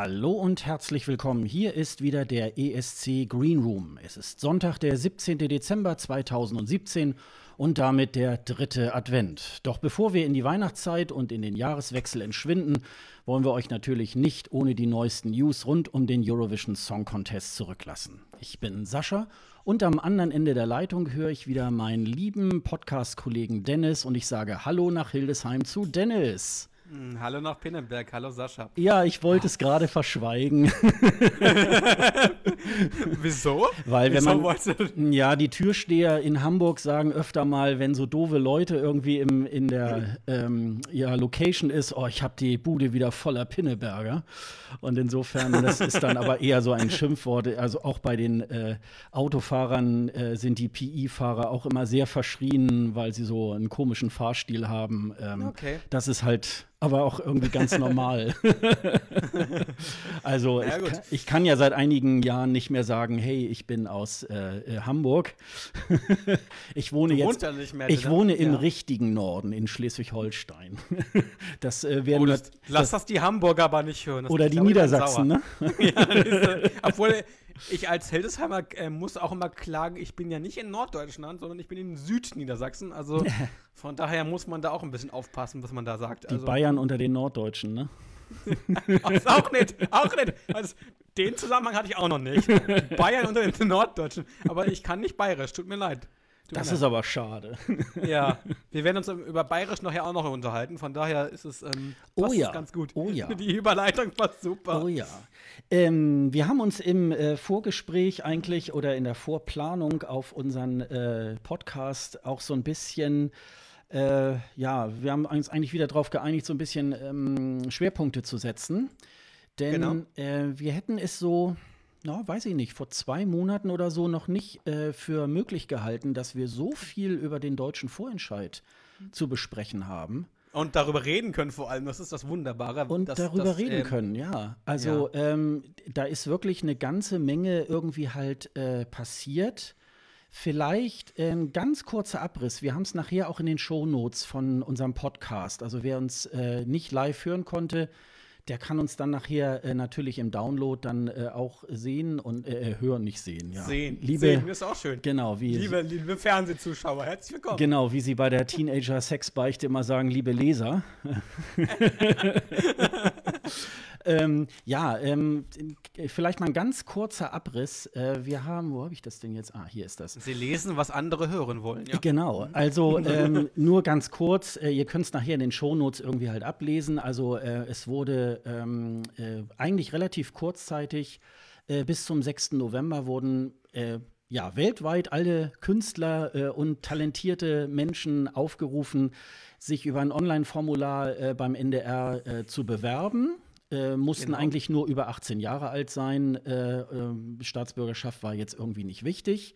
Hallo und herzlich willkommen. Hier ist wieder der ESC Green Room. Es ist Sonntag, der 17. Dezember 2017 und damit der dritte Advent. Doch bevor wir in die Weihnachtszeit und in den Jahreswechsel entschwinden, wollen wir euch natürlich nicht ohne die neuesten News rund um den Eurovision Song Contest zurücklassen. Ich bin Sascha und am anderen Ende der Leitung höre ich wieder meinen lieben Podcast-Kollegen Dennis und ich sage Hallo nach Hildesheim zu Dennis. Hm, hallo nach Pinnenberg, hallo Sascha. Ja, ich wollte es gerade verschweigen. Wieso? Weil wenn man ja die Türsteher in Hamburg sagen öfter mal, wenn so doofe Leute irgendwie im, in der ähm, ja, Location ist, oh, ich habe die Bude wieder voller Pinneberger. Und insofern, das ist dann aber eher so ein Schimpfwort. Also auch bei den äh, Autofahrern äh, sind die PI-Fahrer auch immer sehr verschrien, weil sie so einen komischen Fahrstil haben. Ähm, Okay. Das ist halt aber auch irgendwie ganz normal. also Ja, ich, kann, ich kann ja seit einigen Jahren nicht mehr sagen, hey, ich bin aus äh, äh, Hamburg. ich wohne Du jetzt. mehr, ich ne? wohne im Ja. richtigen Norden, in Schleswig-Holstein. das äh, werden Oh, wir- das, lass das die Hamburger aber nicht hören. Das- oder die Niedersachsen, ne? ja, das ist, obwohl ich als Hildesheimer äh, muss auch immer klagen, ich bin ja nicht in Norddeutschland, sondern ich bin in Südniedersachsen. Also von daher muss man da auch ein bisschen aufpassen, was man da sagt. Die Also, Bayern unter den Norddeutschen, ne? Auch nicht, auch nicht. Also, den Zusammenhang hatte ich auch noch nicht. Bayern unter den Norddeutschen. Aber ich kann nicht bayerisch, tut mir leid. Tut Das ist aber schade. Ja, wir werden uns über bayerisch nachher auch noch unterhalten. Von daher ist es ähm, Oh ja, ganz gut. oh ja. Die Überleitung passt super. Oh ja. Ähm, wir haben uns im äh, Vorgespräch eigentlich oder in der Vorplanung auf unseren äh, Podcast auch so ein bisschen, äh, ja, wir haben uns eigentlich wieder darauf geeinigt, so ein bisschen ähm, Schwerpunkte zu setzen. Denn Genau. äh, wir hätten es so, na, weiß ich nicht, vor zwei Monaten oder so noch nicht äh, für möglich gehalten, dass wir so viel über den deutschen Vorentscheid zu besprechen haben. Und darüber reden können vor allem, das ist das Wunderbare. Und dass, darüber dass, reden ähm, können, ja. Also Ähm, da ist wirklich eine ganze Menge irgendwie halt äh, passiert. Vielleicht ein ganz kurzer Abriss. Wir haben es nachher auch in den Shownotes von unserem Podcast. Also wer uns äh, nicht live hören konnte, der kann uns dann nachher äh, natürlich im Download dann äh, auch sehen und äh, hören, nicht sehen. Ja. Sehen. Liebe, Sehen ist auch schön. genau, wie Liebe, liebe Fernsehzuschauer, herzlich willkommen. Genau, wie sie bei der Teenager-Sexbeichte immer sagen, liebe Leser. ähm, ja, ähm, vielleicht mal ein ganz kurzer Abriss. Äh, wir haben, wo habe ich das denn jetzt? Ah, hier ist das. Sie lesen, was andere hören wollen. Ja. Genau, also ähm, nur ganz kurz, äh, ihr könnt es nachher in den Shownotes irgendwie halt ablesen. Also äh, es wurde ähm, äh, eigentlich relativ kurzzeitig, äh, bis zum 6. November wurden äh, ja weltweit alle Künstler äh, und talentierte Menschen aufgerufen, sich über ein Online-Formular äh, beim NDR äh, zu bewerben. Äh, mussten Genau. eigentlich nur über 18 Jahre alt sein. Äh, ähm, Staatsbürgerschaft war jetzt irgendwie nicht wichtig.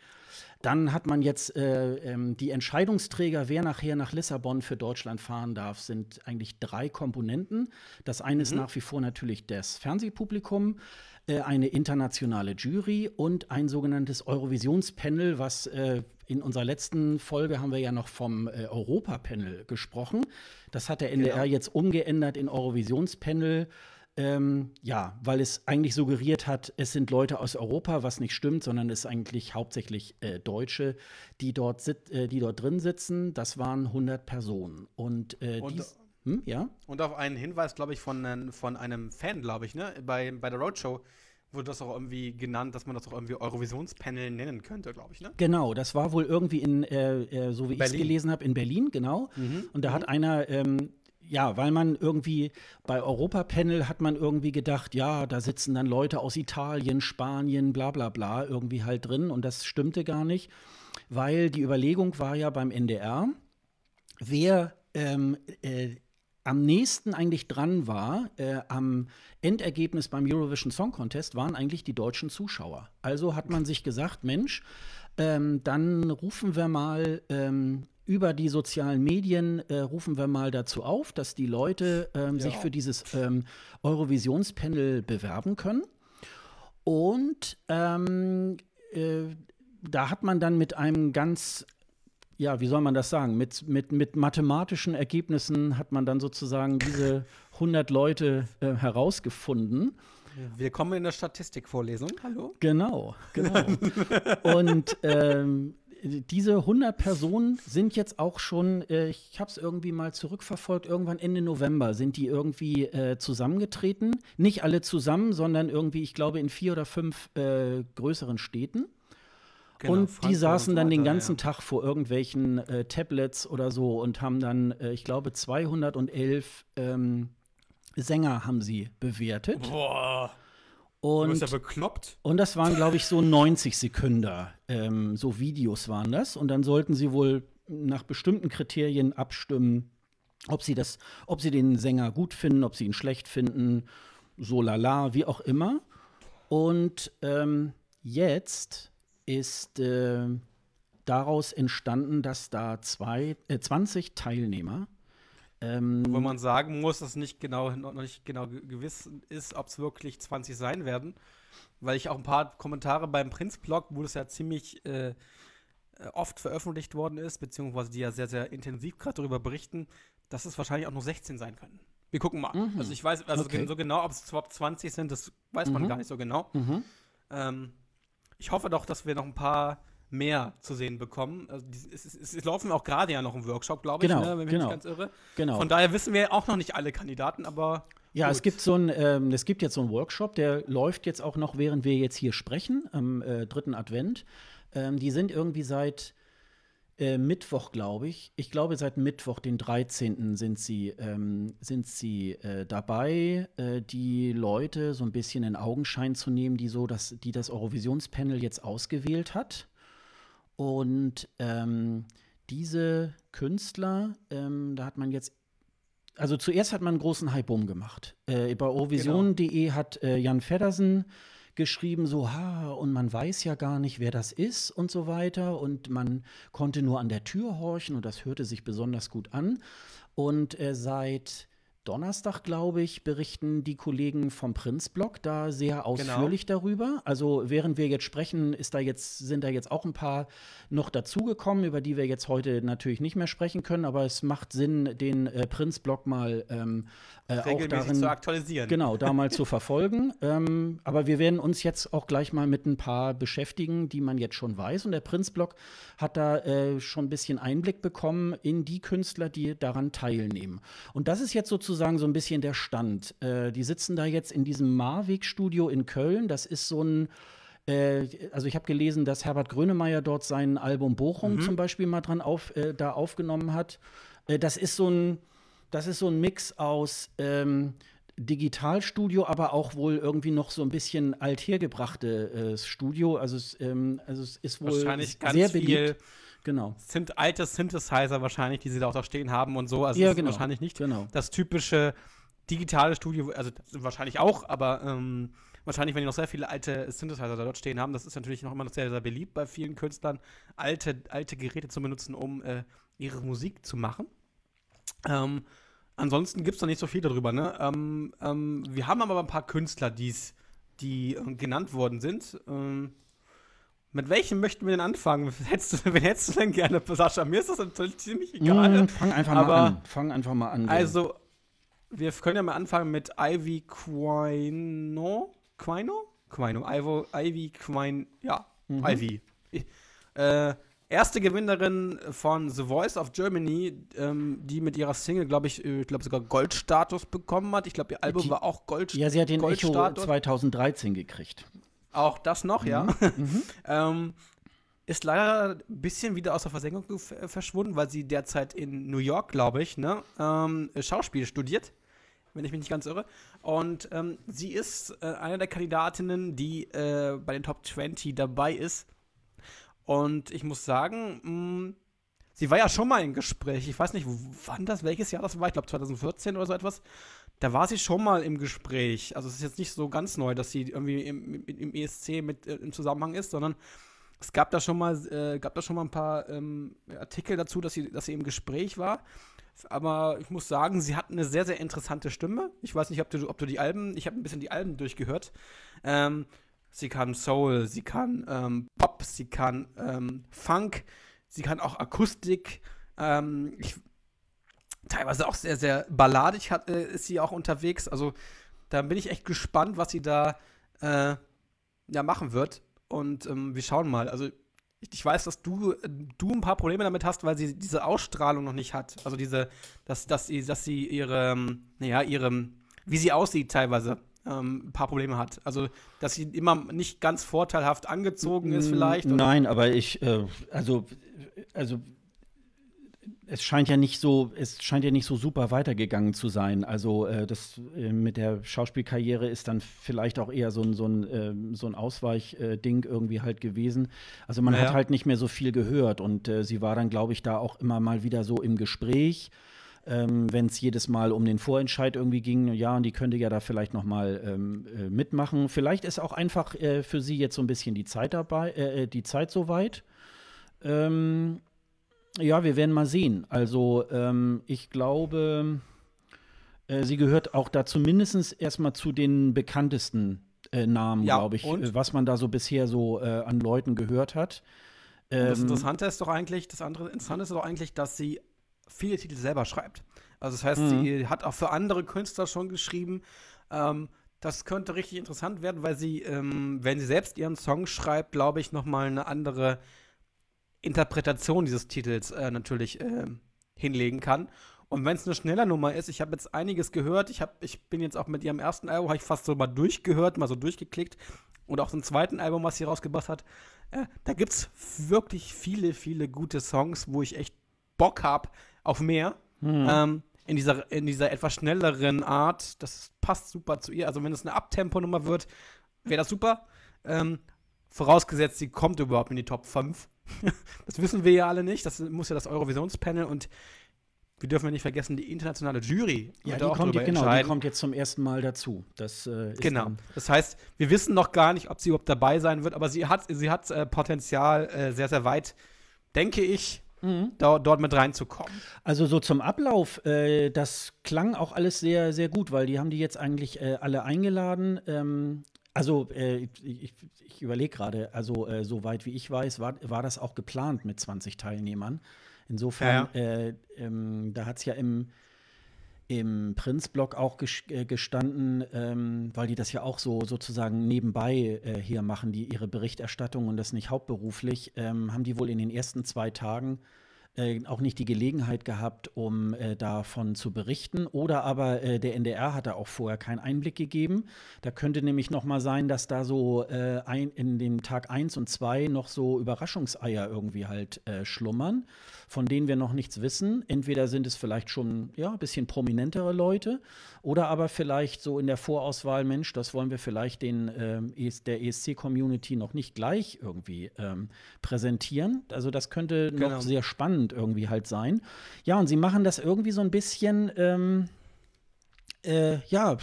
Dann hat man jetzt äh, ähm, die Entscheidungsträger, wer nachher nach Lissabon für Deutschland fahren darf, sind eigentlich drei Komponenten. Das eine ist nach wie vor natürlich das Fernsehpublikum, äh, eine internationale Jury und ein sogenanntes Eurovisionspanel, was äh, in unserer letzten Folge haben wir ja noch vom äh, Europapanel gesprochen. Das hat der NDR Genau. jetzt umgeändert in Eurovisionspanel. Ähm, ja, weil es eigentlich suggeriert hat, es sind Leute aus Europa, was nicht stimmt, sondern es ist eigentlich hauptsächlich äh, Deutsche, die dort, sit äh, die dort drin sitzen. Das waren 100 Personen. Und, äh, Und- dies, hm, ja? Und auf einen Hinweis, glaube ich, von, von einem Fan, glaube ich, ne? Bei, bei der Roadshow wurde das auch irgendwie genannt, dass man das auch irgendwie Eurovisionspanel nennen könnte, glaube ich, ne? Genau, das war wohl irgendwie in, äh, äh, so wie ich es gelesen habe, in Berlin, genau. Und da hat einer, ähm, ja, weil man irgendwie bei Europapanel hat man irgendwie gedacht, ja, da sitzen dann Leute aus Italien, Spanien, bla bla bla, irgendwie halt drin. Und das stimmte gar nicht, weil die Überlegung war ja beim NDR, wer ähm, äh, am nächsten eigentlich dran war, äh, am Endergebnis beim Eurovision Song Contest, waren eigentlich die deutschen Zuschauer. Also hat man sich gesagt, Mensch, ähm, dann rufen wir mal ähm, über die sozialen Medien, äh, rufen wir mal dazu auf, dass die Leute ähm, sich für dieses ähm, Eurovisionspanel bewerben können. Und ähm, äh, da hat man dann mit einem ganz ja, wie soll man das sagen? Mit, mit, mit mathematischen Ergebnissen hat man dann sozusagen diese 100 Leute äh, herausgefunden. Willkommen in der Statistikvorlesung. Hallo? Genau, genau. Und ähm, diese 100 Personen sind jetzt auch schon, äh, ich habe es irgendwie mal zurückverfolgt, irgendwann Ende November sind die irgendwie äh, zusammengetreten. Nicht alle zusammen, sondern irgendwie, ich glaube, in vier oder fünf äh, größeren Städten. Genau, und Frankfurt die saßen dann den ganzen ja. Tag vor irgendwelchen äh, Tablets oder so und haben dann, äh, ich glaube, 211 ähm, Sänger haben sie bewertet. Boah. Und, du bist ja bekloppt. Und das waren, glaube ich, so 90 Sekunden. Ähm, so Videos waren das. Und dann sollten sie wohl nach bestimmten Kriterien abstimmen, ob sie das, ob sie den Sänger gut finden, ob sie ihn schlecht finden, so lala, wie auch immer. Und ähm, jetzt ist äh, daraus entstanden, dass da zwei, äh, 20 Teilnehmer ähm, Wo man sagen muss, dass nicht genau, noch nicht genau gewiss ist, ob es wirklich 20 sein werden. Weil ich auch ein paar Kommentare beim Prinz-Blog, wo das ja ziemlich äh, oft veröffentlicht worden ist, beziehungsweise die ja sehr, sehr intensiv gerade darüber berichten, dass es wahrscheinlich auch nur 16 sein können. Wir gucken mal. Mhm. Also ich weiß, also okay. so genau, ob es überhaupt 20 sind, das weiß man mhm. gar nicht so genau. Mhm. Ähm, ich hoffe doch, dass wir noch ein paar mehr zu sehen bekommen. Also es, es, es, laufen auch gerade ja noch im Workshop, glaube ich, genau, ne, wenn ich genau. mich ganz irre. Genau. Von daher wissen wir auch noch nicht alle Kandidaten, aber ja, Gut. es gibt so ein, ähm, es gibt jetzt so einen Workshop, der läuft jetzt auch noch, während wir jetzt hier sprechen, am äh, dritten Advent. Ähm, die sind irgendwie seit äh, Mittwoch, glaube ich. Ich glaube, seit Mittwoch, den 13. sind sie, ähm, sind sie äh, dabei, äh, die Leute so ein bisschen in Augenschein zu nehmen, die so das, die das Eurovisionspanel jetzt ausgewählt hat. Und ähm, diese Künstler, ähm, da hat man jetzt also zuerst hat man einen großen Hype umgemacht. Äh, bei Eurovision.de genau. hat äh, Jan Feddersen geschrieben, so, ha, und man weiß ja gar nicht, wer das ist und so weiter. Und man konnte nur an der Tür horchen und das hörte sich besonders gut an. Und äh, seit Donnerstag, glaube ich, berichten die Kollegen vom Prinzblog da sehr genau. ausführlich genau. darüber. Also während wir jetzt sprechen, ist da jetzt, sind da jetzt auch ein paar noch dazugekommen, über die wir jetzt heute natürlich nicht mehr sprechen können, aber es macht Sinn, den äh, Prinzblog mal ähm, äh, auch darin zu aktualisieren. Genau, da mal zu verfolgen. Ähm, aber wir werden uns jetzt auch gleich mal mit ein paar beschäftigen, die man jetzt schon weiß. Und der Prinzblog hat da äh, schon ein bisschen Einblick bekommen in die Künstler, die daran teilnehmen. Und das ist jetzt sozusagen sozusagen so ein bisschen der Stand. Äh, die sitzen da jetzt in diesem Marweg-Studio in Köln. Das ist so ein äh, also ich habe gelesen, dass Herbert Grönemeyer dort sein Album Bochum mhm. zum Beispiel mal dran auf, äh, da aufgenommen hat. Äh, das ist so ein, das ist so ein Mix aus ähm, Digitalstudio, aber auch wohl irgendwie noch so ein bisschen althergebrachte äh, Studio. Also es, ähm, also es ist wohl sehr beliebt. Genau. Sind alte Synthesizer wahrscheinlich, die sie da auch da stehen haben und so. Also ja, genau. wahrscheinlich nicht genau. das typische digitale Studio, also wahrscheinlich auch, aber ähm, wahrscheinlich, wenn die noch sehr viele alte Synthesizer da dort stehen haben, das ist natürlich noch immer noch sehr, sehr beliebt bei vielen Künstlern, alte, alte Geräte zu benutzen, um äh, ihre Musik zu machen. Ähm, ansonsten gibt es noch nicht so viel darüber, ne? Ähm, ähm, wir haben aber ein paar Künstler, die's, die äh, genannt worden sind. Mit welchem möchten wir denn anfangen? Hättest du, wen hättest du denn gerne, Sascha? Mir ist das natürlich ziemlich egal. Mm, fang einfach Aber, mal an. Fang einfach mal an. Also, wir können ja mal anfangen mit Ivy Quino. Quino? Quino. Ivo, Ivy Quine. Ja, mhm. Ivy. Äh, erste Gewinnerin von The Voice of Germany, ähm, die mit ihrer Single, glaube ich, äh, ich glaube sogar Goldstatus bekommen hat. Ich glaube, ihr Album die, war auch Goldstatus. Ja, sie hat den Echo 2013 gekriegt. Auch das noch, mhm. ja. Mhm. ähm, ist leider ein bisschen wieder aus der Versenkung verschwunden, weil sie derzeit in New York, glaube ich, ne, ähm, Schauspiel studiert, wenn ich mich nicht ganz irre. Und ähm, sie ist äh, eine der Kandidatinnen, die äh, bei den Top 20 dabei ist. Und ich muss sagen, mh, mm, sie war ja schon mal im Gespräch. Ich weiß nicht, wann das, welches Jahr das war. Ich glaube 2014 oder so etwas da war sie schon mal im Gespräch. Also es ist jetzt nicht so ganz neu, dass sie irgendwie im, im ESC mit äh, im Zusammenhang ist, sondern es gab da schon mal, äh, gab da schon mal ein paar ähm, Artikel dazu, dass sie, dass sie im Gespräch war. Aber ich muss sagen, sie hat eine sehr, sehr interessante Stimme. Ich weiß nicht, ob du, ob du die Alben, ich habe ein bisschen die Alben durchgehört. Ähm, sie kann Soul, sie kann ähm, Pop, sie kann ähm, Funk, sie kann auch Akustik. Ähm, ich teilweise auch sehr, sehr balladig hat, äh, ist sie auch unterwegs. Also da bin ich echt gespannt, was sie da äh, ja, machen wird. Und ähm, wir schauen mal. Also ich weiß, dass du, du ein paar Probleme damit hast, weil sie diese Ausstrahlung noch nicht hat. Also diese, dass, dass sie, dass sie ihre, naja, ihre, wie sie aussieht teilweise, ähm, ein paar Probleme hat. Also, dass sie immer nicht ganz vorteilhaft angezogen ist, vielleicht. Oder? Nein, aber ich, äh, also, also es scheint ja nicht so, es scheint ja nicht so super weitergegangen zu sein. Also äh, das äh, mit der Schauspielkarriere ist dann vielleicht auch eher so ein, so ein, äh, so ein Ausweichding irgendwie halt gewesen. Also man naja. hat halt nicht mehr so viel gehört und äh, sie war dann, glaube ich, da auch immer mal wieder so im Gespräch. Ähm, Wenn es jedes Mal um den Vorentscheid irgendwie ging, ja, und die könnte ja da vielleicht noch mal ähm, äh, mitmachen. Vielleicht ist auch einfach äh, für sie jetzt so ein bisschen die Zeit dabei, die Zeit soweit. Ähm, ja, wir werden mal sehen. Also ähm, ich glaube, äh, sie gehört auch da zumindest erstmal zu den bekanntesten äh, Namen, ja, glaube ich, und? was man da so bisher so äh, an Leuten gehört hat. Ähm, das Interessante ist doch eigentlich, das andere Interessante ist doch eigentlich, dass sie viele Titel selber schreibt. Also das heißt, mhm. sie hat auch für andere Künstler schon geschrieben. Ähm, das könnte richtig interessant werden, weil sie, ähm, wenn sie selbst ihren Song schreibt, glaube ich, noch mal eine andere Interpretation dieses Titels äh, natürlich äh, hinlegen kann. Und wenn es eine schneller Nummer ist, ich habe jetzt einiges gehört, ich, hab, ich bin jetzt auch mit ihrem ersten Album, habe ich fast so mal durchgehört, mal so durchgeklickt. Und auch zum zweiten Album, was sie rausgebracht hat, äh, da gibt es wirklich viele, viele gute Songs, wo ich echt Bock habe auf mehr. Mhm. Ähm, in dieser, in dieser etwas schnelleren Art. Das passt super zu ihr. Also wenn es eine Abtempo-Nummer wird, wäre das super. Ähm, vorausgesetzt, sie kommt überhaupt in die Top 5. das wissen wir ja alle nicht. Das muss ja das Eurovisionspanel und wir dürfen ja nicht vergessen, die internationale Jury. Ja, die kommt, genau, die kommt jetzt zum ersten Mal dazu. Das, äh, genau. Das heißt, wir wissen noch gar nicht, ob sie überhaupt dabei sein wird, aber sie hat, sie hat äh, Potenzial, äh, sehr, sehr weit, denke ich, mhm. dort mit reinzukommen. Also so zum Ablauf, äh, das klang auch alles sehr, sehr gut, weil die haben die jetzt eigentlich äh, alle eingeladen. Ähm, also äh, ich, ich überlege gerade, also äh, soweit wie ich weiß, war, war das auch geplant mit 20 Teilnehmern. Insofern, ja. Äh, ähm, da hat es ja im, im Prinz-Blog auch äh, gestanden, ähm, weil die das ja auch so sozusagen nebenbei äh, hier machen, die ihre Berichterstattung und das nicht hauptberuflich, ähm, haben die wohl in den ersten zwei Tagen äh, auch nicht die Gelegenheit gehabt, um äh, davon zu berichten. Oder aber äh, der NDR hat da auch vorher keinen Einblick gegeben. Da könnte nämlich noch mal sein, dass da so äh, ein, in den Tag 1 und 2 noch so Überraschungseier irgendwie halt äh, schlummern, von denen wir noch nichts wissen. Entweder sind es vielleicht schon ja, ein bisschen prominentere Leute oder aber vielleicht so in der Vorauswahl, Mensch, das wollen wir vielleicht den, ähm, der ESC-Community noch nicht gleich irgendwie ähm, präsentieren. Also das könnte genau. noch sehr spannend spannend irgendwie halt sein. Ja, und sie machen das irgendwie so ein bisschen, ähm, äh, ja,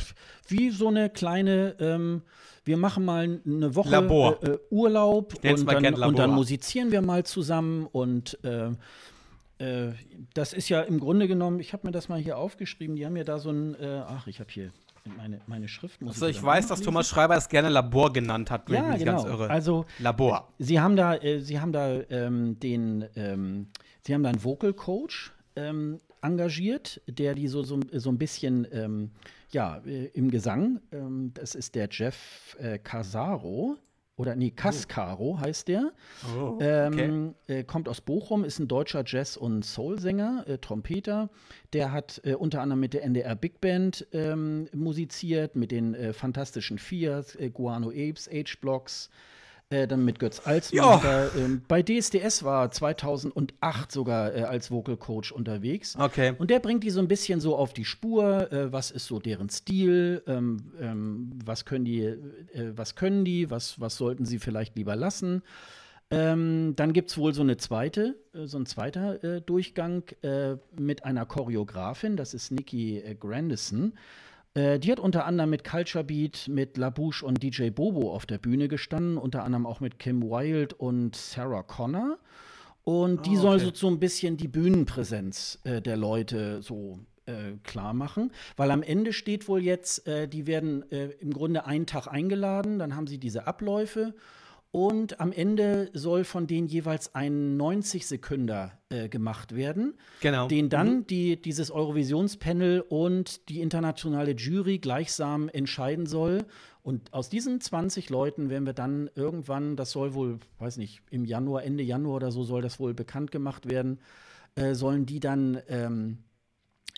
wie so eine kleine, ähm, wir machen mal eine Woche äh, äh, Urlaub und dann, und dann, musizieren wir mal zusammen und äh, äh, das ist ja im Grunde genommen, ich habe mir das mal hier aufgeschrieben, die haben ja da so ein, äh, ach, ich habe hier meine, meine Schrift. Muss also ich, ich weiß, dass Thomas Schreiber es gerne Labor genannt hat, ja, genau. ganz irre. Also Labor. Sie haben da, äh, Sie haben da ähm, den ähm, Sie haben da einen Vocal Coach ähm, engagiert, der die so, so, so ein bisschen ähm, ja, äh, im Gesang, ähm, das ist der Jeff äh, Casaro. Oder nee, Cascaro oh. heißt der. Oh, okay. Ähm, äh, kommt aus Bochum, ist ein deutscher Jazz- und Soul-Sänger, äh, Trompeter. Der hat äh, unter anderem mit der NDR Big Band ähm, musiziert, mit den äh, Fantastischen Vier, Guano Apes, H-Blocks, äh, dann mit Götz Alsmann. Ähm, bei DSDS war 2008 sogar äh, als Vocal Coach unterwegs. Okay. Und der bringt die so ein bisschen so auf die Spur. Äh, was ist so deren Stil? Ähm, ähm, was können die? Äh, was können die? Was, was sollten sie vielleicht lieber lassen? Ähm, dann gibt es wohl so eine zweite, äh, so ein zweiter äh, Durchgang mit einer Choreografin. Das ist Nikki Grandison. Äh, die hat unter anderem mit Culture Beat, mit Labouche und DJ Bobo auf der Bühne gestanden, unter anderem auch mit Kim Wilde und Sarah Connor. Und die oh, okay. soll so, so ein bisschen die Bühnenpräsenz äh, der Leute so äh, klar machen, weil am Ende steht wohl jetzt, äh, die werden äh, im Grunde einen Tag eingeladen, dann haben sie diese Abläufe Und am Ende soll von denen jeweils ein 90 Sekünder äh, gemacht werden, Genau. den dann mhm. die, dieses Eurovisionspanel und die internationale Jury gleichsam entscheiden soll. Und aus diesen 20 Leuten werden wir dann irgendwann, das soll wohl, weiß nicht, im Januar, Ende Januar oder so soll das wohl bekannt gemacht werden, äh, sollen die dann ähm,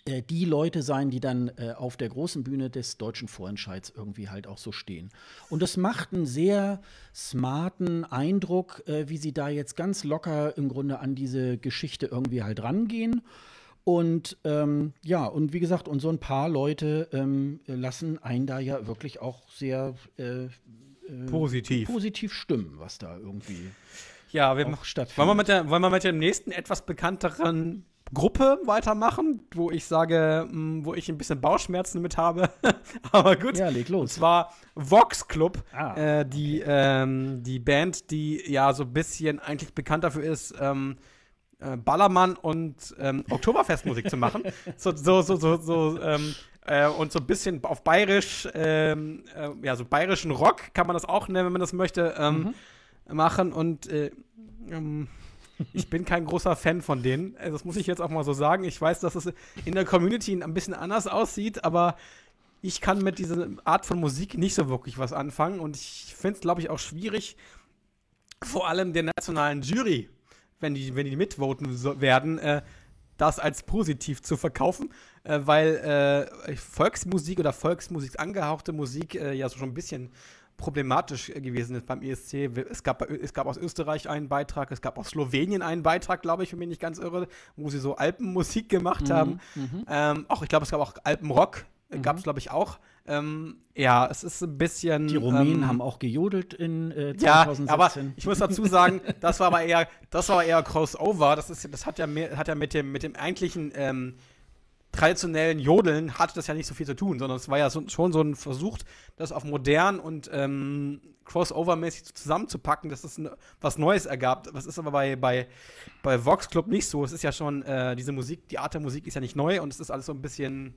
äh, die Leute sein, die dann äh, auf der großen Bühne des deutschen Vorentscheids irgendwie halt auch so stehen. Und das macht einen sehr smarten Eindruck, äh, wie sie da jetzt ganz locker im Grunde an diese Geschichte irgendwie halt rangehen. Und ähm, ja, und wie gesagt, und so ein paar Leute ähm, lassen einen da ja wirklich auch sehr äh, äh positiv. positiv stimmen, was da irgendwie ja, wir, auch stattfindet. Wollen wir, mit der, wollen wir mit dem nächsten etwas bekannteren Gruppe weitermachen, wo ich sage, mh, hm, wo ich ein bisschen Bauchschmerzen mit habe. Aber gut. Ja, leg los. Und zwar Vox Club, ah, äh, die, ähm, die Band, die ja so ein bisschen eigentlich bekannt dafür ist, ähm, äh, Ballermann und ähm, Oktoberfestmusik zu machen. So, so, so, so, so ähm, äh, und so ein bisschen auf bayerisch, ähm, äh, ja, so bayerischen Rock kann man das auch nennen, wenn man das möchte, ähm, mhm. machen. Und äh, ähm, ich bin kein großer Fan von denen. Also das muss ich jetzt auch mal so sagen. Ich weiß, dass es in der Community ein bisschen anders aussieht, aber ich kann mit dieser Art von Musik nicht so wirklich was anfangen. Und ich finde es, glaube ich, auch schwierig, vor allem der nationalen Jury, wenn die, wenn die mitvoten so werden, äh, das als positiv zu verkaufen, äh, weil äh, Volksmusik oder Volksmusik angehauchte Musik äh, ja so schon ein bisschen problematisch gewesen ist beim ESC. Es gab, es gab aus Österreich einen Beitrag, es gab aus Slowenien einen Beitrag, glaube ich, wenn mich nicht ganz irre, wo sie so Alpenmusik gemacht mhm, haben. Mhm. Ähm, auch, ich glaube, es gab auch Alpenrock, mhm. gab es, glaube ich, auch. Ähm, ja, es ist ein bisschen. Die Rumänen ähm, haben auch gejodelt in äh, 2016. Ja, aber ich muss dazu sagen, das war aber eher, das war eher Crossover. Das, ist, das hat ja, mehr, hat ja mit, dem, mit dem eigentlichen ähm, traditionellen Jodeln hatte das ja nicht so viel zu tun, sondern es war ja so, schon so ein Versuch, das auf modern und ähm, crossover-mäßig zusammenzupacken, dass es was Neues ergab. Was ist aber bei, bei, bei Vox Club nicht so. Es ist ja schon, äh, diese Musik, die Art der Musik ist ja nicht neu und es ist alles so ein bisschen.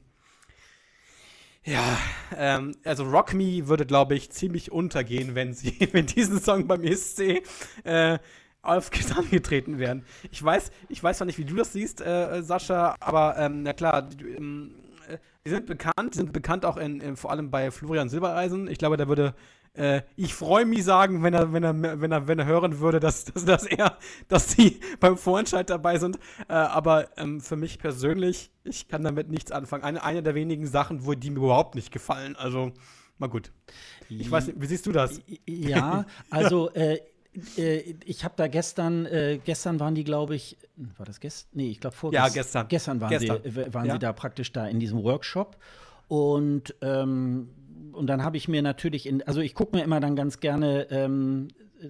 Ja, ähm, also Rock Me würde, glaube ich, ziemlich untergehen, wenn sie, wenn diesen Song beim ESC äh, auf angetreten werden. Ich weiß, ich weiß zwar nicht, wie du das siehst, äh, Sascha, aber ähm, na klar, die, ähm, äh, die sind bekannt, die sind bekannt auch in, in, vor allem bei Florian Silbereisen. Ich glaube, der würde äh, ich freue mich sagen, wenn er, wenn er, wenn er, wenn er hören würde, dass, dass, dass er, dass sie beim Vorentscheid dabei sind. Äh, aber ähm, für mich persönlich, ich kann damit nichts anfangen. Eine, eine der wenigen Sachen, wo die mir überhaupt nicht gefallen. Also, mal gut. Ich weiß nicht, wie siehst du das? Ja, also äh, äh, ich habe da gestern, äh, gestern waren die, glaube ich, war das gestern? Nee, ich glaube vorgestern. Ja, gestern. Gestern waren, gestern. Sie, waren ja. sie da praktisch da in diesem Workshop. Und, ähm, und dann habe ich mir natürlich, in, also ich gucke mir immer dann ganz gerne ähm,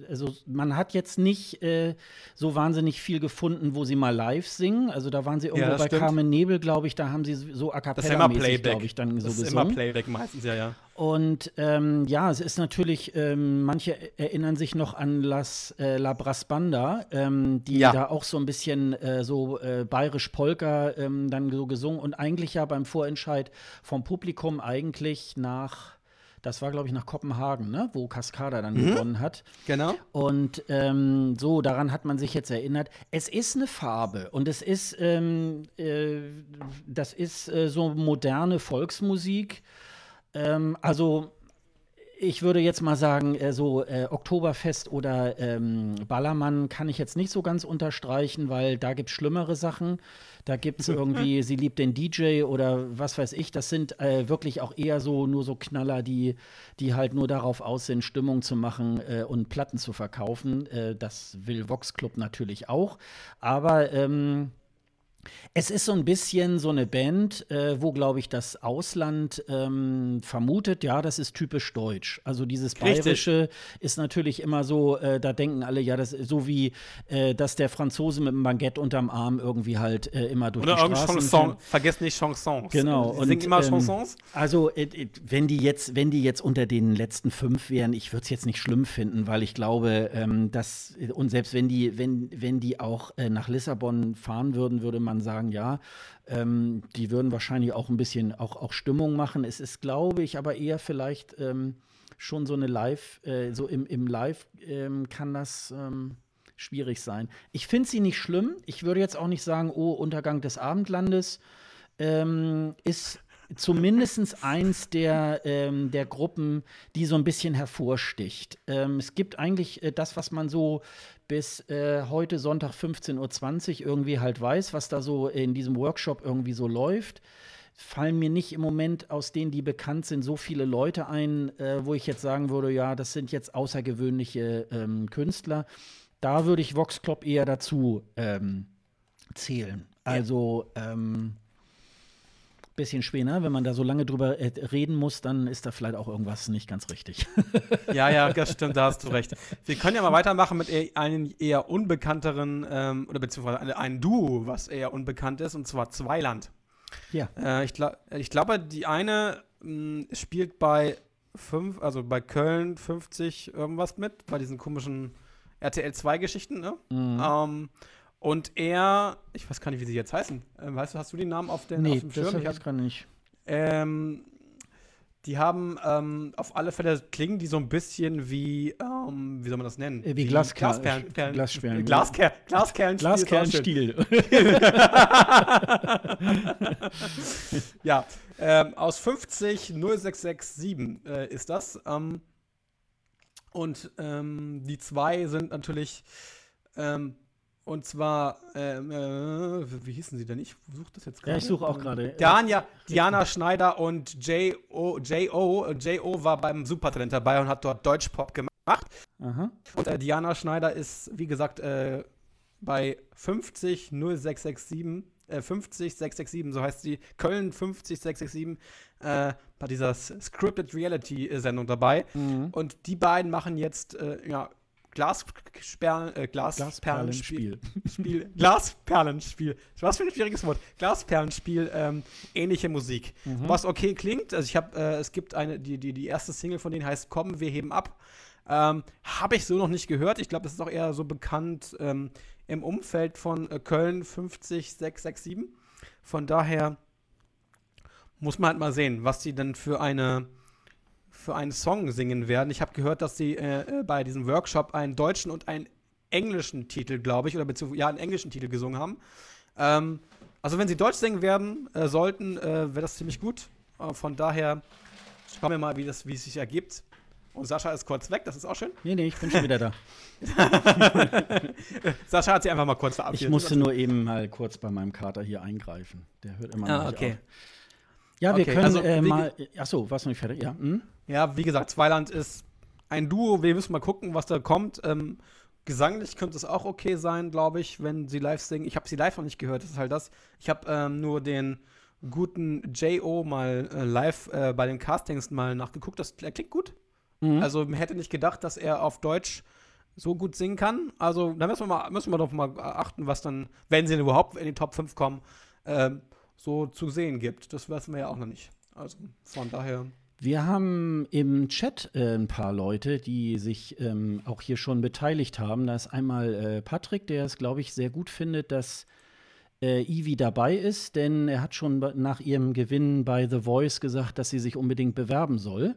also man hat jetzt nicht äh, so wahnsinnig viel gefunden, wo sie mal live singen. Also da waren sie irgendwo ja, bei stimmt. Carmen Nebel, glaube ich, da haben sie so a cappella-mäßig, glaube ich, dann so das gesungen. ist immer Playback meistens, ja, ja. Und ähm, ja, es ist natürlich, ähm, manche erinnern sich noch an Las, äh, La Brasbanda, ähm, die ja. da auch so ein bisschen äh, so äh, bayerisch Polka ähm, dann so gesungen und eigentlich ja beim Vorentscheid vom Publikum eigentlich nach das war, glaube ich, nach Kopenhagen, ne? wo Cascada dann mhm. gewonnen hat. Genau. Und ähm, so, daran hat man sich jetzt erinnert. Es ist eine Farbe und es ist, ähm, äh, das ist äh, so moderne Volksmusik. Ähm, also ich würde jetzt mal sagen, äh, so äh, Oktoberfest oder ähm, Ballermann kann ich jetzt nicht so ganz unterstreichen, weil da gibt es schlimmere Sachen. Da gibt es irgendwie, sie liebt den DJ oder was weiß ich. Das sind äh, wirklich auch eher so nur so Knaller, die, die halt nur darauf aus sind, Stimmung zu machen äh, und Platten zu verkaufen. Äh, das will Vox Club natürlich auch. Aber ähm, es ist so ein bisschen so eine Band, äh, wo, glaube ich, das Ausland ähm, vermutet, ja, das ist typisch deutsch. Also dieses Bayerische Richtig. ist natürlich immer so, äh, da denken alle, ja, das so wie, äh, dass der Franzose mit dem Baguette unterm Arm irgendwie halt äh, immer durch Oder die Straßen Chanson. Vergesst nicht Chansons. Genau. Sie singen immer ähm, Chansons. Also, äh, äh, wenn die jetzt, wenn die jetzt unter den letzten fünf wären, ich würde es jetzt nicht schlimm finden, weil ich glaube, ähm, dass, und selbst wenn die, wenn, wenn die auch nach Lissabon fahren würden, würde man sagen, sagen, ja, ähm, die würden wahrscheinlich auch ein bisschen auch, auch Stimmung machen. Es ist, glaube ich, aber eher vielleicht ähm, schon so eine Live, äh, so im, im Live ähm, kann das ähm, schwierig sein. Ich finde sie nicht schlimm. Ich würde jetzt auch nicht sagen, oh, Untergang des Abendlandes ähm, ist zumindest eins der, ähm, der Gruppen, die so ein bisschen hervorsticht. Ähm, es gibt eigentlich äh, das, was man so bis äh, heute Sonntag 15.20 Uhr irgendwie halt weiß, was da so in diesem Workshop irgendwie so läuft. Fallen mir nicht im Moment aus denen, die bekannt sind, so viele Leute ein, äh, wo ich jetzt sagen würde, ja, das sind jetzt außergewöhnliche ähm, Künstler. Da würde ich Vox Club eher dazu ähm, zählen. Also, ähm, bisschen schwer, ne? wenn man da so lange drüber äh, reden muss, dann ist da vielleicht auch irgendwas nicht ganz richtig. ja, ja, das stimmt, da hast du recht. Wir können ja mal weitermachen mit e einem eher unbekannteren, ähm, oder beziehungsweise ein Duo, was eher unbekannt ist, und zwar Zweiland. Ja. Äh, ich, glaub, ich glaube, die eine mh, hm, spielt bei fünf, also bei Köln 50 irgendwas mit, bei diesen komischen RTL 2 Geschichten, ne? Mhm. Ähm, und er, ich weiß gar nicht, wie sie jetzt heißen. Äh, weißt du, hast du den Namen auf, den, nee, auf dem Schirm? Nee, das kann nicht. Ähm, die haben ähm, auf alle Fälle klingen die so ein bisschen wie, ähm, wie soll man das nennen? Äh, wie, wie Glasperlen. Glasperlen. Glasperlen. Glasperlen. Glasperlenstil. ja, ähm, aus 50 0667 äh, ist das. Ähm, und ähm, die zwei sind natürlich ähm, und zwar, ähm, äh, wie hießen sie denn? Ich suche das jetzt gerade. Ja, ich suche auch gerade. Diana, Diana Schneider und J.O. J.O. J.O. war beim Supertalent dabei und hat dort Deutschpop gemacht. Aha. Und äh, Diana Schneider ist, wie gesagt, äh, bei 50 0667, äh, 50 667, so heißt sie, Köln 50 667, äh, bei dieser Scripted Reality Sendung dabei. Mhm. Und die beiden machen jetzt, äh, ja, Glasperlen, äh, Glas Glasperlenspiel. Spiel, Glasperlenspiel. Was für ein schwieriges Wort. Glasperlenspiel, ähm, ähnliche Musik. Mhm. Was okay klingt. Also ich habe, äh, es gibt eine, die, die, die erste Single von denen heißt Komm, wir heben ab. Ähm, habe ich so noch nicht gehört. Ich glaube, das ist auch eher so bekannt ähm, im Umfeld von äh, Köln 50667. Von daher muss man halt mal sehen, was sie denn für eine für einen Song singen werden. Ich habe gehört, dass sie äh, äh, bei diesem Workshop einen deutschen und einen englischen Titel, glaube ich, oder beziehungsweise ja, einen englischen Titel gesungen haben. Ähm, also wenn sie Deutsch singen werden äh, sollten, äh, wäre das ziemlich gut. Äh, von daher schauen wir mal, wie, das, wie es sich ergibt. Und Sascha ist kurz weg, das ist auch schön. Nee, nee, ich bin schon wieder da. Sascha hat sich einfach mal kurz verabschiedet. Ich musste nur eben mal kurz bei meinem Kater hier eingreifen. Der hört immer ah, okay. auf. Ja, wir okay, können also, äh, mal. Achso, warst du nicht fertig? Ja. Hm? Ja, wie gesagt, Zweiland ist ein Duo. Wir müssen mal gucken, was da kommt. Ähm, gesanglich könnte es auch okay sein, glaube ich, wenn sie live singen. Ich habe sie live noch nicht gehört, das ist halt das. Ich habe ähm, nur den guten J.O. mal äh, live äh, bei den Castings mal nachgeguckt. Das, er klingt gut. Mhm. Also, man hätte nicht gedacht, dass er auf Deutsch so gut singen kann. Also, da müssen wir, mal, müssen wir doch mal achten, was dann, wenn sie überhaupt in die Top 5 kommen, äh, so zu sehen gibt. Das wissen wir ja auch noch nicht. Also, von daher. Wir haben im Chat äh, ein paar Leute, die sich ähm, auch hier schon beteiligt haben. Da ist einmal äh, Patrick, der es, glaube ich, sehr gut findet, dass äh, Ivy dabei ist, denn er hat schon nach ihrem Gewinn bei The Voice gesagt, dass sie sich unbedingt bewerben soll.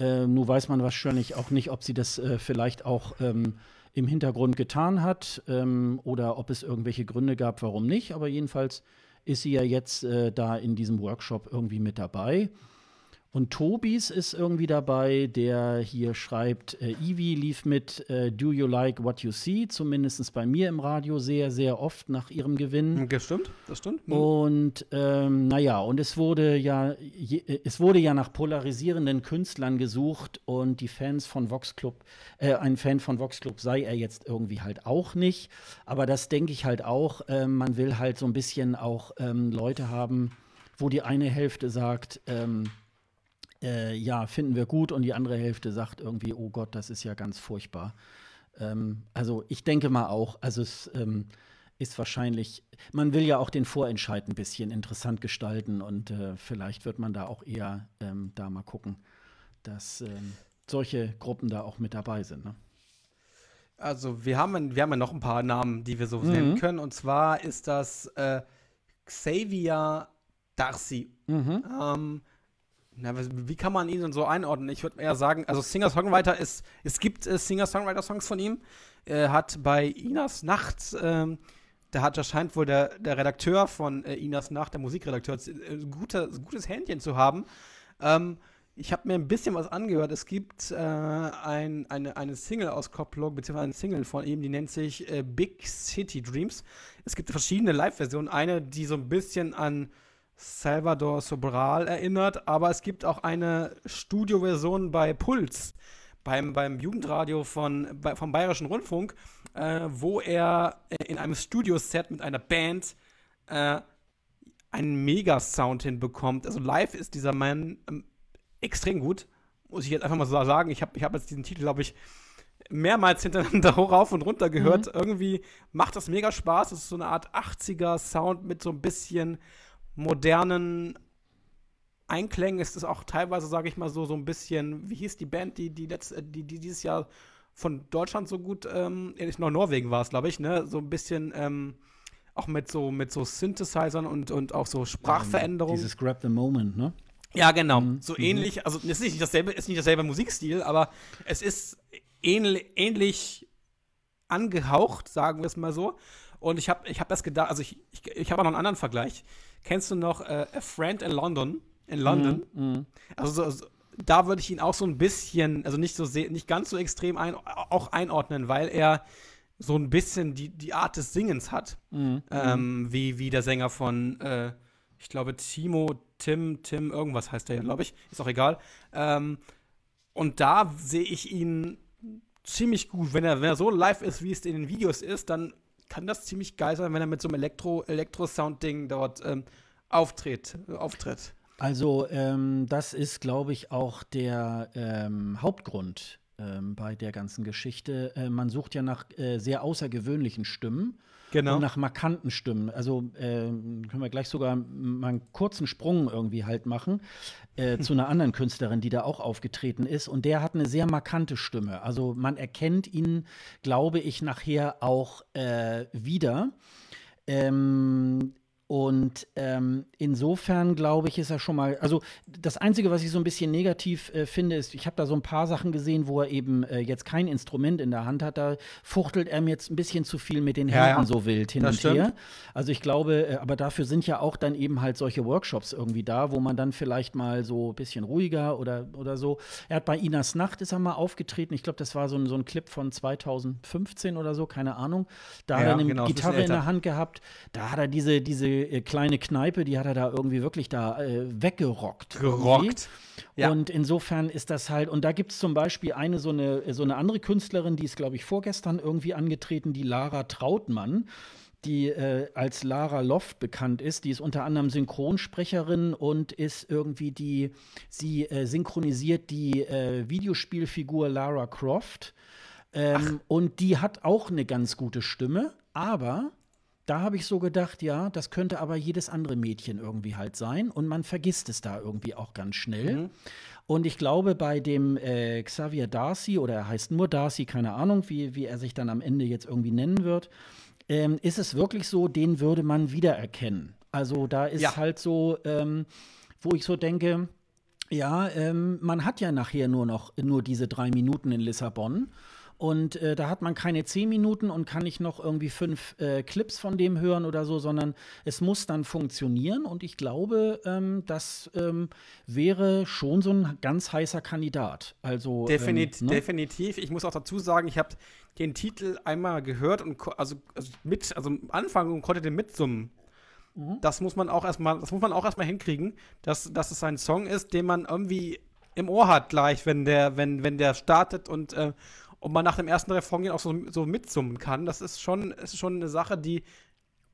Äh, nun weiß man wahrscheinlich auch nicht, ob sie das äh, vielleicht auch ähm, im Hintergrund getan hat ähm, oder ob es irgendwelche Gründe gab, warum nicht. Aber jedenfalls ist sie ja jetzt äh, da in diesem Workshop irgendwie mit dabei. Und Tobis ist irgendwie dabei, der hier schreibt, äh, Ivy lief mit äh, Do You Like What You See, zumindest bei mir im Radio sehr, sehr oft nach ihrem Gewinn. Das stimmt, das stimmt. Mhm. Und ähm, naja, und es wurde ja, je, es wurde ja nach polarisierenden Künstlern gesucht und die Fans von Vox Club, äh, ein Fan von Vox Club sei er jetzt irgendwie halt auch nicht. Aber das denke ich halt auch, ähm, man will halt so ein bisschen auch ähm, Leute haben, wo die eine Hälfte sagt, ähm, äh, ja, finden wir gut und die andere Hälfte sagt irgendwie, oh Gott, das ist ja ganz furchtbar. Ähm, also ich denke mal auch, also es ähm, ist wahrscheinlich, man will ja auch den Vorentscheid ein bisschen interessant gestalten und äh, vielleicht wird man da auch eher ähm, da mal gucken, dass ähm, solche Gruppen da auch mit dabei sind. Ne? Also wir haben, wir haben ja noch ein paar Namen, die wir so mhm. nennen können. Und zwar ist das äh, Xavier Darcy. Mhm. Na, wie kann man ihn denn so einordnen? Ich würde eher sagen, also Singer-Songwriter ist, es gibt äh, Singer-Songwriter-Songs von ihm. Er hat bei Inas Nacht, ähm, da hat, da scheint wohl der, der Redakteur von äh, Inas Nacht, der Musikredakteur, äh, gute, gutes Händchen zu haben. Ähm, ich habe mir ein bisschen was angehört. Es gibt äh, ein, eine, eine Single-Auskopplung, beziehungsweise eine Single von ihm, die nennt sich äh, Big City Dreams. Es gibt verschiedene Live-Versionen. Eine, die so ein bisschen an Salvador Sobral erinnert, aber es gibt auch eine Studioversion bei Puls, beim, beim Jugendradio von, bei, vom Bayerischen Rundfunk, äh, wo er äh, in einem Studioset mit einer Band äh, einen Mega-Sound hinbekommt. Also live ist dieser Mann ähm, extrem gut, muss ich jetzt einfach mal so sagen. Ich habe ich hab jetzt diesen Titel, glaube ich, mehrmals hintereinander rauf und runter gehört. Mhm. Irgendwie macht das mega Spaß. Es ist so eine Art 80er-Sound mit so ein bisschen modernen Einklängen. Es ist auch teilweise, sage ich mal so, so ein bisschen, wie hieß die Band, die, die, letzt, die, die dieses Jahr von Deutschland so gut, ähm, nur Norwegen war es, glaube ich, ne? So ein bisschen, ähm, auch mit so, mit so Synthesizern und, und auch so Sprachveränderungen. Dieses Grab the Moment, ne? Ja, genau. Mhm. So mhm. ähnlich, also es ist nicht dasselbe, ist nicht dasselbe Musikstil, aber es ist ähnlich, ähnlich angehaucht, sagen wir es mal so. Und ich habe ich hab das gedacht, also ich, ich, ich habe auch noch einen anderen Vergleich. Kennst du noch äh, A Friend in London? In London? Mhm. mhm. Also, so, da würde ich ihn auch so ein bisschen, also nicht so nicht ganz so extrem ein, auch einordnen, weil er so ein bisschen die, die Art des Singens hat. Mhm. Ähm, wie, wie der Sänger von, äh, ich glaube, Timo, Tim, Tim, irgendwas heißt der ja, glaube ich. Ist auch egal. Ähm, und da sehe ich ihn ziemlich gut. Wenn er, wenn er so live ist, wie es in den Videos ist, dann kann das ziemlich geil sein, wenn er mit so einem Elektro, Elektro-Sound-Ding dort ähm, auftritt, auftritt. Also, ähm, das ist, glaube ich, auch der ähm, Hauptgrund ähm, bei der ganzen Geschichte. Äh, man sucht ja nach äh, sehr außergewöhnlichen Stimmen. Genau. Und nach markanten Stimmen. Also äh, können wir gleich sogar mal einen kurzen Sprung irgendwie halt machen äh, zu einer anderen Künstlerin, die da auch aufgetreten ist. Und der hat eine sehr markante Stimme. Also man erkennt ihn, glaube ich, nachher auch äh, wieder. Ähm, und ähm, insofern glaube ich, ist er schon mal. Also das Einzige, was ich so ein bisschen negativ äh, finde, ist, ich habe da so ein paar Sachen gesehen, wo er eben äh, jetzt kein Instrument in der Hand hat. Da fuchtelt er mir jetzt ein bisschen zu viel mit den Händen ja, ja. so wild hin das und stimmt. her. Also ich glaube, äh, aber dafür sind ja auch dann eben halt solche Workshops irgendwie da, wo man dann vielleicht mal so ein bisschen ruhiger oder, oder so. Er hat bei Inas Nacht ist er mal aufgetreten. Ich glaube, das war so ein, so ein Clip von 2015 oder so, keine Ahnung. Da ja, hat er eine genau, Gitarre in der Hand gehabt. Da hat er diese, diese äh, kleine Kneipe, die hat er da irgendwie wirklich da äh, weggerockt. Gerockt. Ja. Und insofern ist das halt, und da gibt es zum Beispiel eine so eine, so eine andere Künstlerin, die ist, glaube ich, vorgestern irgendwie angetreten, die Lara Trautmann die äh, als Lara Loft bekannt ist. Die ist unter anderem Synchronsprecherin und ist irgendwie die, sie äh, synchronisiert die äh, Videospielfigur Lara Croft. Ähm, und die hat auch eine ganz gute Stimme, aber da habe ich so gedacht, ja, das könnte aber jedes andere Mädchen irgendwie halt sein. Und man vergisst es da irgendwie auch ganz schnell. Mhm. Und ich glaube, bei dem äh, Xavier Darcy, oder er heißt nur Darcy, keine Ahnung, wie, wie er sich dann am Ende jetzt irgendwie nennen wird, ähm, ist es wirklich so, den würde man wiedererkennen. Also da ist ja. halt so, ähm, wo ich so denke, ja, ähm, man hat ja nachher nur noch nur diese drei Minuten in Lissabon. Und äh, da hat man keine zehn Minuten und kann nicht noch irgendwie fünf äh, Clips von dem hören oder so, sondern es muss dann funktionieren. Und ich glaube, ähm, das ähm, wäre schon so ein ganz heißer Kandidat. Also Definit, ähm, ne? definitiv. Ich muss auch dazu sagen, ich habe den Titel einmal gehört und also, also mit, also am Anfang und konnte den mitsummen. Mhm. Das muss man auch erstmal, das muss man auch erstmal hinkriegen, dass, dass es ein Song ist, den man irgendwie im Ohr hat gleich, wenn der, wenn, wenn der startet und äh, und man nach dem ersten Refrain auch so, so mitsummen kann. Das ist schon, ist schon eine Sache, die,